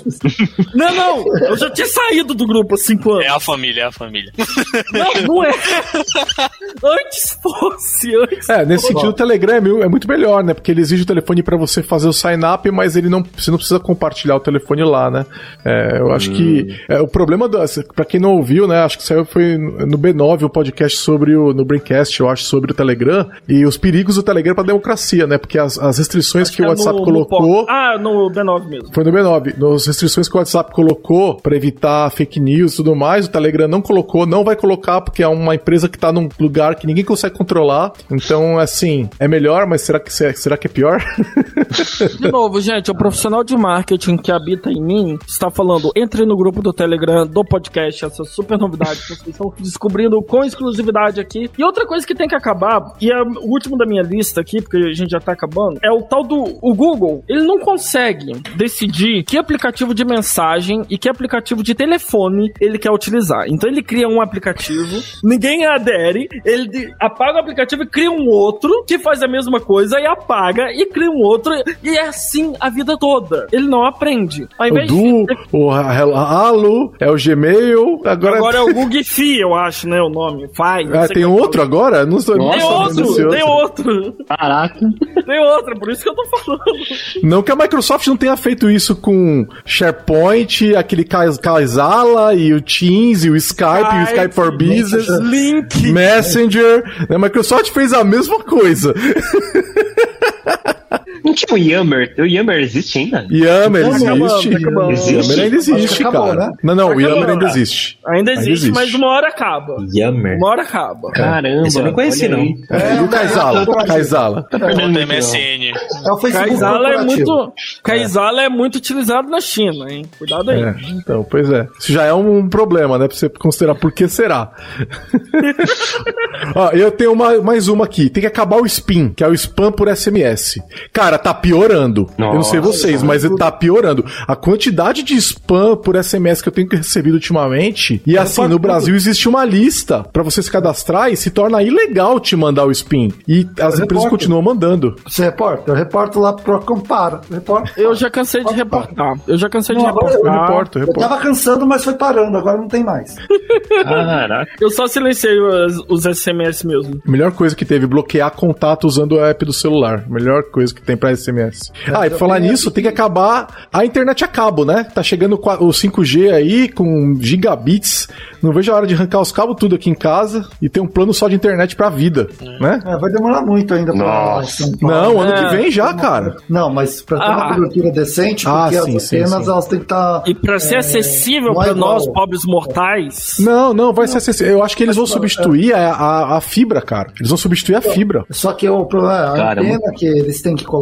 Não, não. Eu já tinha saído do grupo há cinco anos. É a família, é a família. Não, não é. antes fosse. Antes é, nesse fosse. sentido, o Telegram é, é muito melhor, né? Porque ele exige o telefone para você fazer o sign-up, mas ele não, você não precisa compartilhar o telefone lá, né? É, eu acho hum. que é, o problema, para quem não ouviu, né? Acho que saiu foi no B9 o podcast sobre o, no Braincast, eu acho, sobre o Telegram e os perigos do Telegram para democracia, né? Porque as, as restrições acho que, que o WhatsApp no, colocou. No ah, no B9 mesmo. Foi no B9. Nas restrições que o WhatsApp colocou para evitar fake news e tudo mais, o Telegram não colocou, não vai colocar porque é uma empresa que tá num lugar que ninguém consegue controlar. Então, assim, é melhor, mas será que, será que é pior? De novo, gente, o profissional de marketing que habita em mim está falando, entre no grupo do Telegram, do podcast, essa super novidade que vocês estão descobrindo com exclusividade aqui. E outra coisa que tem que acabar, e é o último da minha lista aqui, porque a gente já tá acabando, é o tal do o Google. Ele não consegue decidir que aplicativo de mensagem e que aplicativo de telefone ele quer utilizar. Então ele cria um aplicativo, ninguém adere, ele apaga o aplicativo e cria um outro que faz a mesma coisa e apaga e cria um outro e é assim a vida toda. Ele não aprende. Ao invés o Du, de... o Halo, é o Gmail, agora... Agora é o Google Fi, eu acho, né, o nome. Faz. Ah, tem outro agora? Não sei. Nossa, tem outro, tem outro. Caraca. Tem outro, por isso que eu tô falando. Não que a Microsoft não tenha feito isso com SharePoint, aquele Kaizala e o Teams e o Skype, Skype e o Skype for Business, Link, Messenger. A Microsoft fez a mesma coisa. Não tinha o Yammer. O Yammer existe ainda? Yammer existe. Acabou, existe. Yammer ainda existe, acabou, cara. Né? Não, não, o Yammer ainda existe. Ainda existe, ainda existe, mas uma hora acaba. Yammer. Uma hora acaba. Caramba. Esse eu não conheci, não. É, e o Kaizala? Kaizala. Tá perdendo MSN. É o Facebook Kaizala é muito, Kaizala é. é muito utilizado na China, hein? Cuidado aí. É, então, pois é. Isso já é um problema, né? Pra você considerar por que será. Ó, eu tenho uma, mais uma aqui. Tem que acabar o spam, que é o spam por SMS. Cara, tá piorando. Nossa, eu não sei vocês, mas tá piorando. A quantidade de spam por SMS que eu tenho recebido ultimamente. E assim, no Brasil existe uma lista para você se cadastrar e se torna ilegal te mandar o spam. E as eu empresas reporto. continuam mandando. Você reporta? Eu reporto lá pro Compara. Reporto. Eu já cansei de reportar. Eu já cansei não, de reportar. Eu, reporto, eu, reporto. eu tava cansando, mas foi parando. Agora não tem mais. Caraca. Eu só silenciei os, os SMS mesmo. Melhor coisa que teve, bloquear contato usando o app do celular. Melhor coisa que tem pra SMS. É, ah, e falar nisso, tem que acabar a internet a cabo, né? Tá chegando o 5G aí com gigabits. Não vejo a hora de arrancar os cabos tudo aqui em casa e ter um plano só de internet pra vida, é. né? É, vai demorar muito ainda pra Nossa. Não, ano que vem já, cara. Não, mas pra ter ah. uma cobertura decente, ah, porque ah, sim, as antenas elas têm que estar. Tá, e pra ser é, acessível pra nós, pobres mortais. Não, não, vai não. ser acessível. Eu acho que eles vão substituir a, a, a, fibra, cara. Eles vão substituir a fibra. Só que o problema é a Caramba. antena que eles têm que colocar,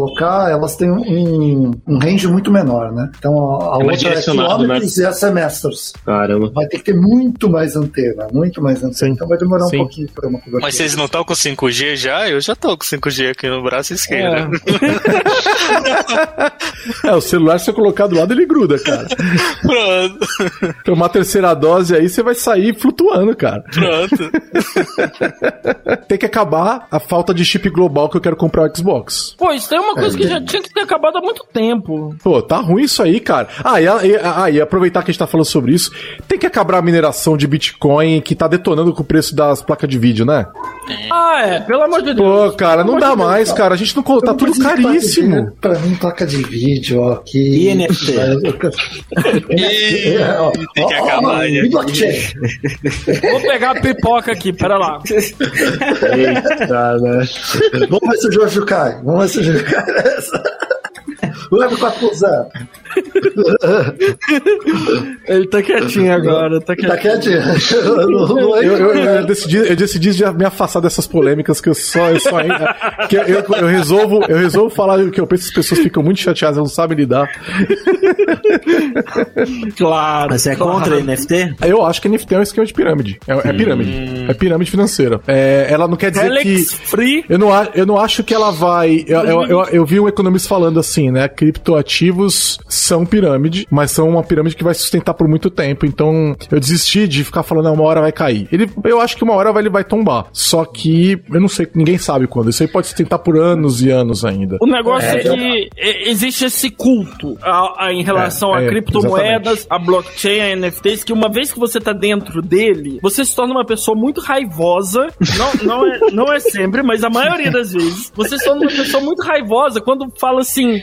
elas têm um, um range muito menor, né? Então a, a é outra é quilômetros né? e a semestros. Caramba. Vai ter que ter muito mais antena, muito mais antena. Sim. Então vai demorar Sim. um pouquinho para uma cobertura. Mas vocês não estão com 5G já? Eu já tô com 5G aqui no braço esquerdo. É, é o celular, se você colocar do lado, ele gruda, cara. Pronto. Tomar terceira dose aí, você vai sair flutuando, cara. Pronto. Tem que acabar a falta de chip global que eu quero comprar o Xbox. Pô, isso é uma coisa é, que já tinha que ter acabado há muito tempo. Pô, tá ruim isso aí, cara. Ah, e, e, ah, e aproveitar que a gente tá falando sobre isso, tem que acabar a mineração de Bitcoin que tá detonando com o preço das placas de vídeo, né? Ah, é, pelo amor de Deus. Pô, cara, não dá mais, cara. A gente não tá tudo caríssimo. Pra mim, placa de vídeo, ó, que. E NFT. Tem que acabar, né? Vou pegar a pipoca aqui, pera lá. Eita, né? Vamos ver se o Jorge cai. Vamos ver se o Jorge cai got this. Leva 4 Ele tá quietinho agora, tá quietinho. Tá quietinho. eu, eu, eu, decidi, eu decidi já me afastar dessas polêmicas que eu só. Eu, só que eu, eu, resolvo, eu resolvo falar que eu penso que as pessoas ficam muito chateadas, não sabem lidar. Claro. Mas você é claro. contra NFT? Eu acho que NFT é um esquema de pirâmide. É, é pirâmide. Hum. É pirâmide financeira. É, ela não quer dizer Alex que. Free. Eu não, eu não acho que ela vai. Eu, eu, eu, eu vi um economista falando assim, né? Criptoativos são pirâmide, mas são uma pirâmide que vai sustentar por muito tempo. Então eu desisti de ficar falando, uma hora vai cair. Ele, eu acho que uma hora ele vai tombar. Só que eu não sei, ninguém sabe quando. Isso aí pode sustentar por anos e anos ainda. O negócio é, é que existe esse culto a, a, em relação é, a é, criptomoedas, exatamente. a blockchain, a NFTs, que uma vez que você tá dentro dele, você se torna uma pessoa muito raivosa. Não, não, é, não é sempre, mas a maioria das vezes. Você se torna uma pessoa muito raivosa quando fala assim.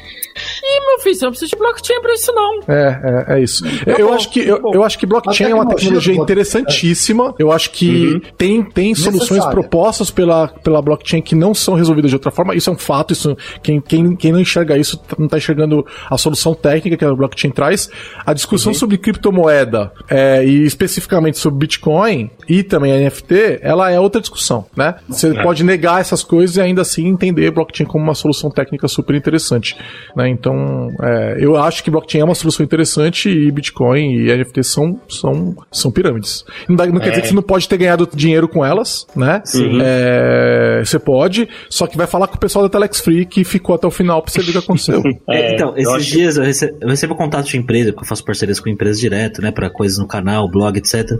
Meu filho. Você não precisa de blockchain pra isso, não. É, é, é isso. Tá eu, bom, acho que, eu, eu, acho que blockchain é uma tecnologia interessantíssima. Eu acho que uhum. tem, tem soluções propostas pela, pela blockchain que não são resolvidas de outra forma. Isso é um fato. Isso, quem, quem, quem não enxerga isso não está enxergando a solução técnica que a blockchain traz. A discussão uhum. sobre criptomoeda é, e especificamente sobre Bitcoin e também a NFT, ela é outra discussão, né? Você é. pode negar essas coisas e ainda assim entender blockchain como uma solução técnica super interessante, né? Então, é, eu acho que blockchain é uma solução interessante e Bitcoin e NFT são, são, são pirâmides. Não, dá, não quer dizer que você não pode ter ganhado dinheiro com elas, né? Sim. É, você pode, só que vai falar com o pessoal da Telex Free que ficou até o final pra você ver o que aconteceu. É, então, esses eu dias eu recebo, eu recebo contato de empresa, porque eu faço parcerias com empresas direto, né? Pra coisas no canal, blog, etc.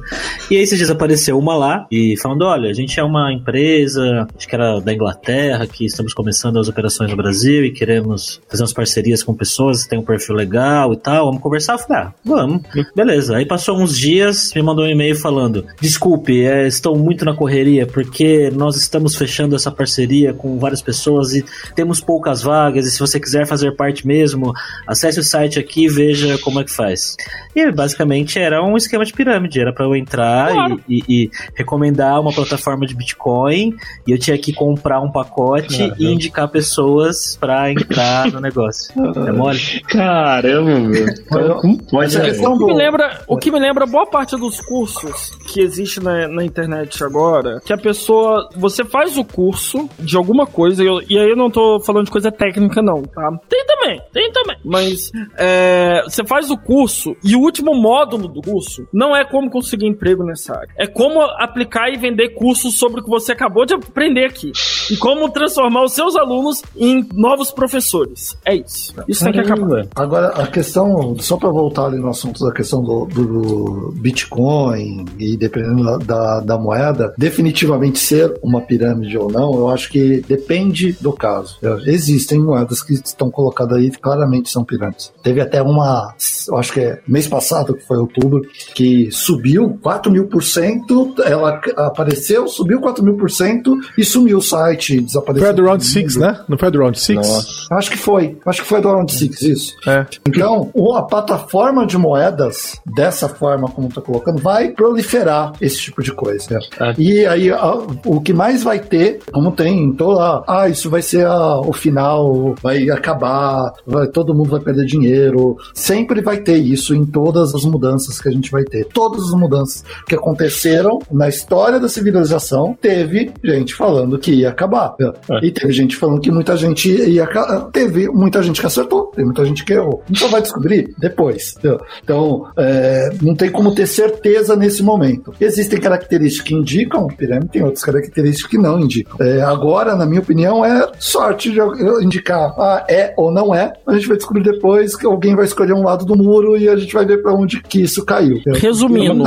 E aí esses dias apareceu uma lá e falando: olha, a gente é uma empresa, acho que era da Inglaterra, que estamos começando as operações no Brasil e queremos fazer umas parcerias com pessoas que têm um perfil legal e tal. Vamos conversar? Eu falei, ah, vamos. Beleza. Aí passou uns dias, me mandou um e-mail falando: desculpe, é, estou muito na correria porque nós estamos fechando essa parceria com várias pessoas e temos poucas vagas. E se você quiser fazer parte mesmo, acesse o site aqui e veja como é que faz. E basicamente era um esquema de pirâmide, era para eu entrar claro. e, e, e, recomendar uma plataforma de Bitcoin e eu tinha que comprar um pacote uhum. e indicar pessoas para entrar no negócio. É mole? Caramba, meu. Então, pode é, o, que me lembra, o que me lembra boa parte dos cursos que existe na, na internet agora, que a pessoa, você faz o curso de alguma coisa, e, eu, e aí eu não tô falando de coisa técnica não, tá? Tem também, tem também, mas é, você faz o curso e o último módulo do curso não é como conseguir emprego nessa área. É como aplicar e vender cursos sobre o que você acabou de aprender aqui. E como transformar os seus alunos em novos professores. É isso. Isso tem que acabar. Agora, a questão, só para voltar ali no assunto da questão do, do Bitcoin e dependendo da, da, da, moeda, definitivamente ser uma pirâmide ou não, eu acho que depende do caso. Existem moedas que estão colocadas aí claramente são pirâmides. Teve até uma, eu acho que é mês passado, que foi outubro, que subiu 4 mil por cento, ela apareceu, subiu 4 mil por cento e sumiu o site, desapareceu. Foi do Round 6, né? Não foi do Round 6? Acho que foi. Acho que foi do Round 6, isso. É. Então, a plataforma de moedas, dessa forma como tá colocando, vai proliferar esse tipo de coisa. É. E aí, a, o que mais vai ter, como tem toda, ah, isso vai ser a, o final, vai acabar, vai, todo mundo vai perder dinheiro. Sempre vai ter isso em todas as mudanças que a gente vai ter. Todas as mudanças que aconteceram na história da civilização, teve gente falando que ia acabar. É. E teve gente falando que muita gente ia. Teve muita gente que acertou, teve muita gente que errou. A gente só vai descobrir depois. Então, é, não tem como ter certeza nesse momento. Existem características que indicam pirâmide, tem outras características que não indicam. É, agora, na minha opinião, é sorte de indicar ah, é ou não é. A gente vai descobrir depois que alguém vai escolher um lado do muro e a gente vai ver para onde que isso caiu. Resumindo,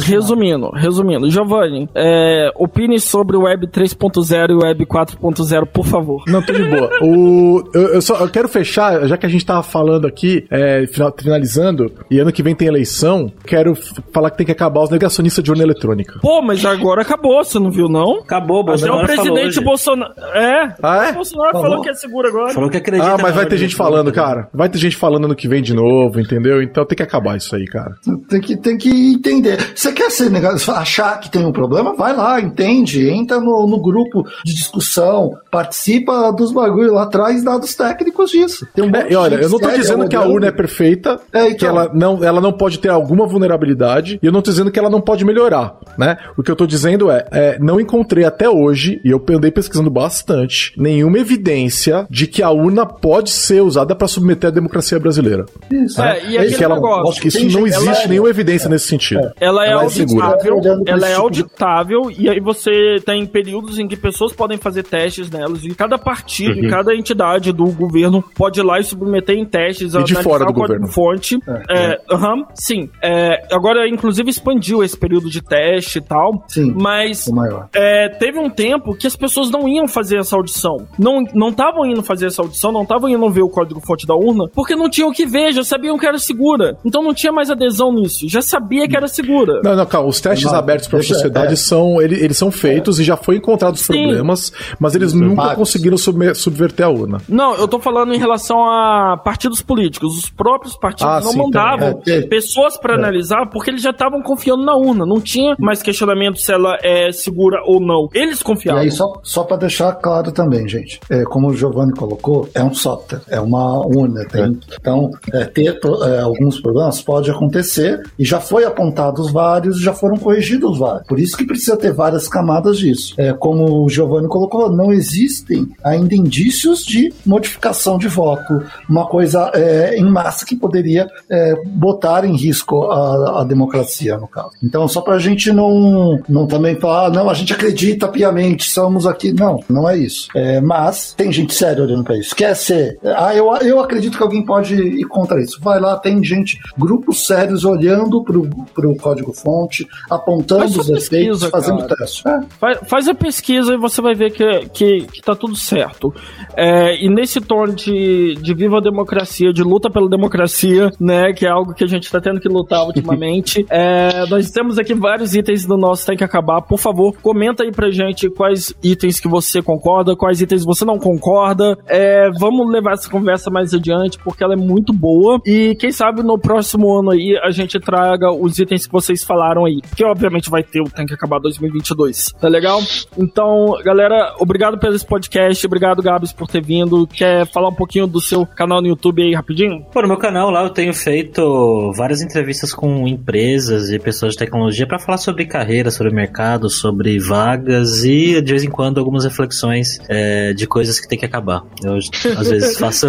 resumindo, resumindo, Giovanni, é, opine sobre o Web 3.0 e o Web 4.0, por favor. Não, tô de boa. O, eu, eu, só eu quero fechar, já que a gente tava falando aqui, é, finalizando, e ano que vem tem eleição, quero falar que tem que acabar os negacionistas de urna eletrônica. Pô, mas agora acabou, você não viu, não? Acabou, Bolsonaro Até o presidente Bolsonaro... É, ah, é? o Bolsonaro falou, falou que é seguro agora. Falou que acredita. Ah, mas vai ter gente falando, cara. Vai ter gente falando ano que vem de novo, entendeu? Então tem que acabar isso aí, cara. Tem que, tem que entender. Você quer ser negado, achar que tem um problema? Vai lá, entende, entra no, no grupo de discussão, participa dos bagulhos lá atrás, dados técnicos disso. Um é, e olha, eu não tô dizendo que a urna é perfeita, é, então. que ela não, ela não pode ter alguma vulnerabilidade, e eu não tô dizendo que ela não pode melhorar, né? O que eu tô dizendo é, é não encontrei até hoje, e eu andei pesquisando bastante, nenhuma evidência de que a urna pode ser usada para submeter a democracia brasileira. Isso. Né? É, e é que ela, negócio, acho que isso não existe é, nenhuma evidência é, nesse sentido. Ela é ela auditável, ela é auditável, e aí você tem períodos em que pessoas podem fazer testes nelas, e cada partido, uhum. cada entidade do governo pode ir lá e submeter em testes, e de fora do governo. fonte. É, é. Uhum, sim. É, agora, inclusive, expandiu esse período de teste e tal. Sim. Mas é, teve um tempo que as pessoas não iam fazer essa audição. Não estavam indo fazer essa audição, não estavam indo ver o código-fonte da urna, porque não tinham o que ver, já sabiam que era segura. Então não tinha mais adesão nisso. Já sabia que era segura. Não, não, calma. Os testes não, abertos para a sociedade é. são, eles, eles são feitos e já foi encontrados problemas, mas eles nunca conseguiram subverter a urna. Não, eu tô falando em relação a partidos políticos. Os próprios partidos ah, não sim, mandavam é, é, pessoas para é. analisar porque eles já estavam confiando na urna. Não tinha mais questionamento se ela é segura ou não. Eles confiavam. E aí, só, só para deixar claro também, gente, é, como o Giovanni colocou, é um software, é uma urna. Tem, é. Então, é, ter alguns problemas pode acontecer e já foi apontados vários, já foram corrigidos vários. Por isso que precisa ter várias camadas disso. É, como o Giovanni colocou, não existem ainda indícios de modificação de voto, uma coisa é, em massa que poderia é, botar em risco a, a, democracia, no caso. Então, só para a gente não, não também falar, não, a gente acredita piamente, somos aqui. Não, não é isso. É, mas tem gente séria olhando para isso. Quer ser. Ah, eu, eu acredito que alguém pode ir contra isso. Vai lá, tem gente, grupos sérios olhando para o código-fonte, apontando os efeitos, fazendo teste. É. Faz, faz, a pesquisa e você vai ver que, que, que tá tudo certo. É, e nesse tom de, de viva a democracia, de luta pela democracia, né, que é algo que a gente está tendo que lutar ultimamente, é, nós temos aqui vários itens do nosso Tem que Acabar. Por favor, comenta aí pra gente quais itens que você concorda, quais itens você não concorda. É, vamos levar essa conversa mais adiante, porque ela é muito boa. E quem sabe no próximo ano aí a gente traga os itens que vocês falaram aí. Que obviamente vai ter o Tem que Acabar 2022. Tá legal? Então, galera, obrigado pelo esse podcast. Obrigado, Gabs, por ter vindo. Quer falar um pouquinho do seu canal no YouTube aí rapidinho? Pô, no meu canal lá eu tenho feito várias entrevistas com empresas e pessoas de tecnologia para falar sobre carreira, sobre mercado, sobre vagas e de vez em quando algumas reflexões é, de coisas que tem que acabar. Eu às vezes faço,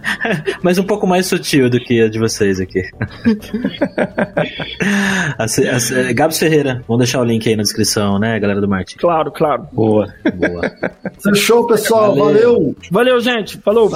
mas um pouco mais sutil do que a de vocês aqui. a, Gabs Ferreira, vamos deixar o link aí na descrição, né, galera do Martin? Claro, claro. Boa, boa. Fechou, pessoal. Valeu. Valeu, Valeu gente. Falou.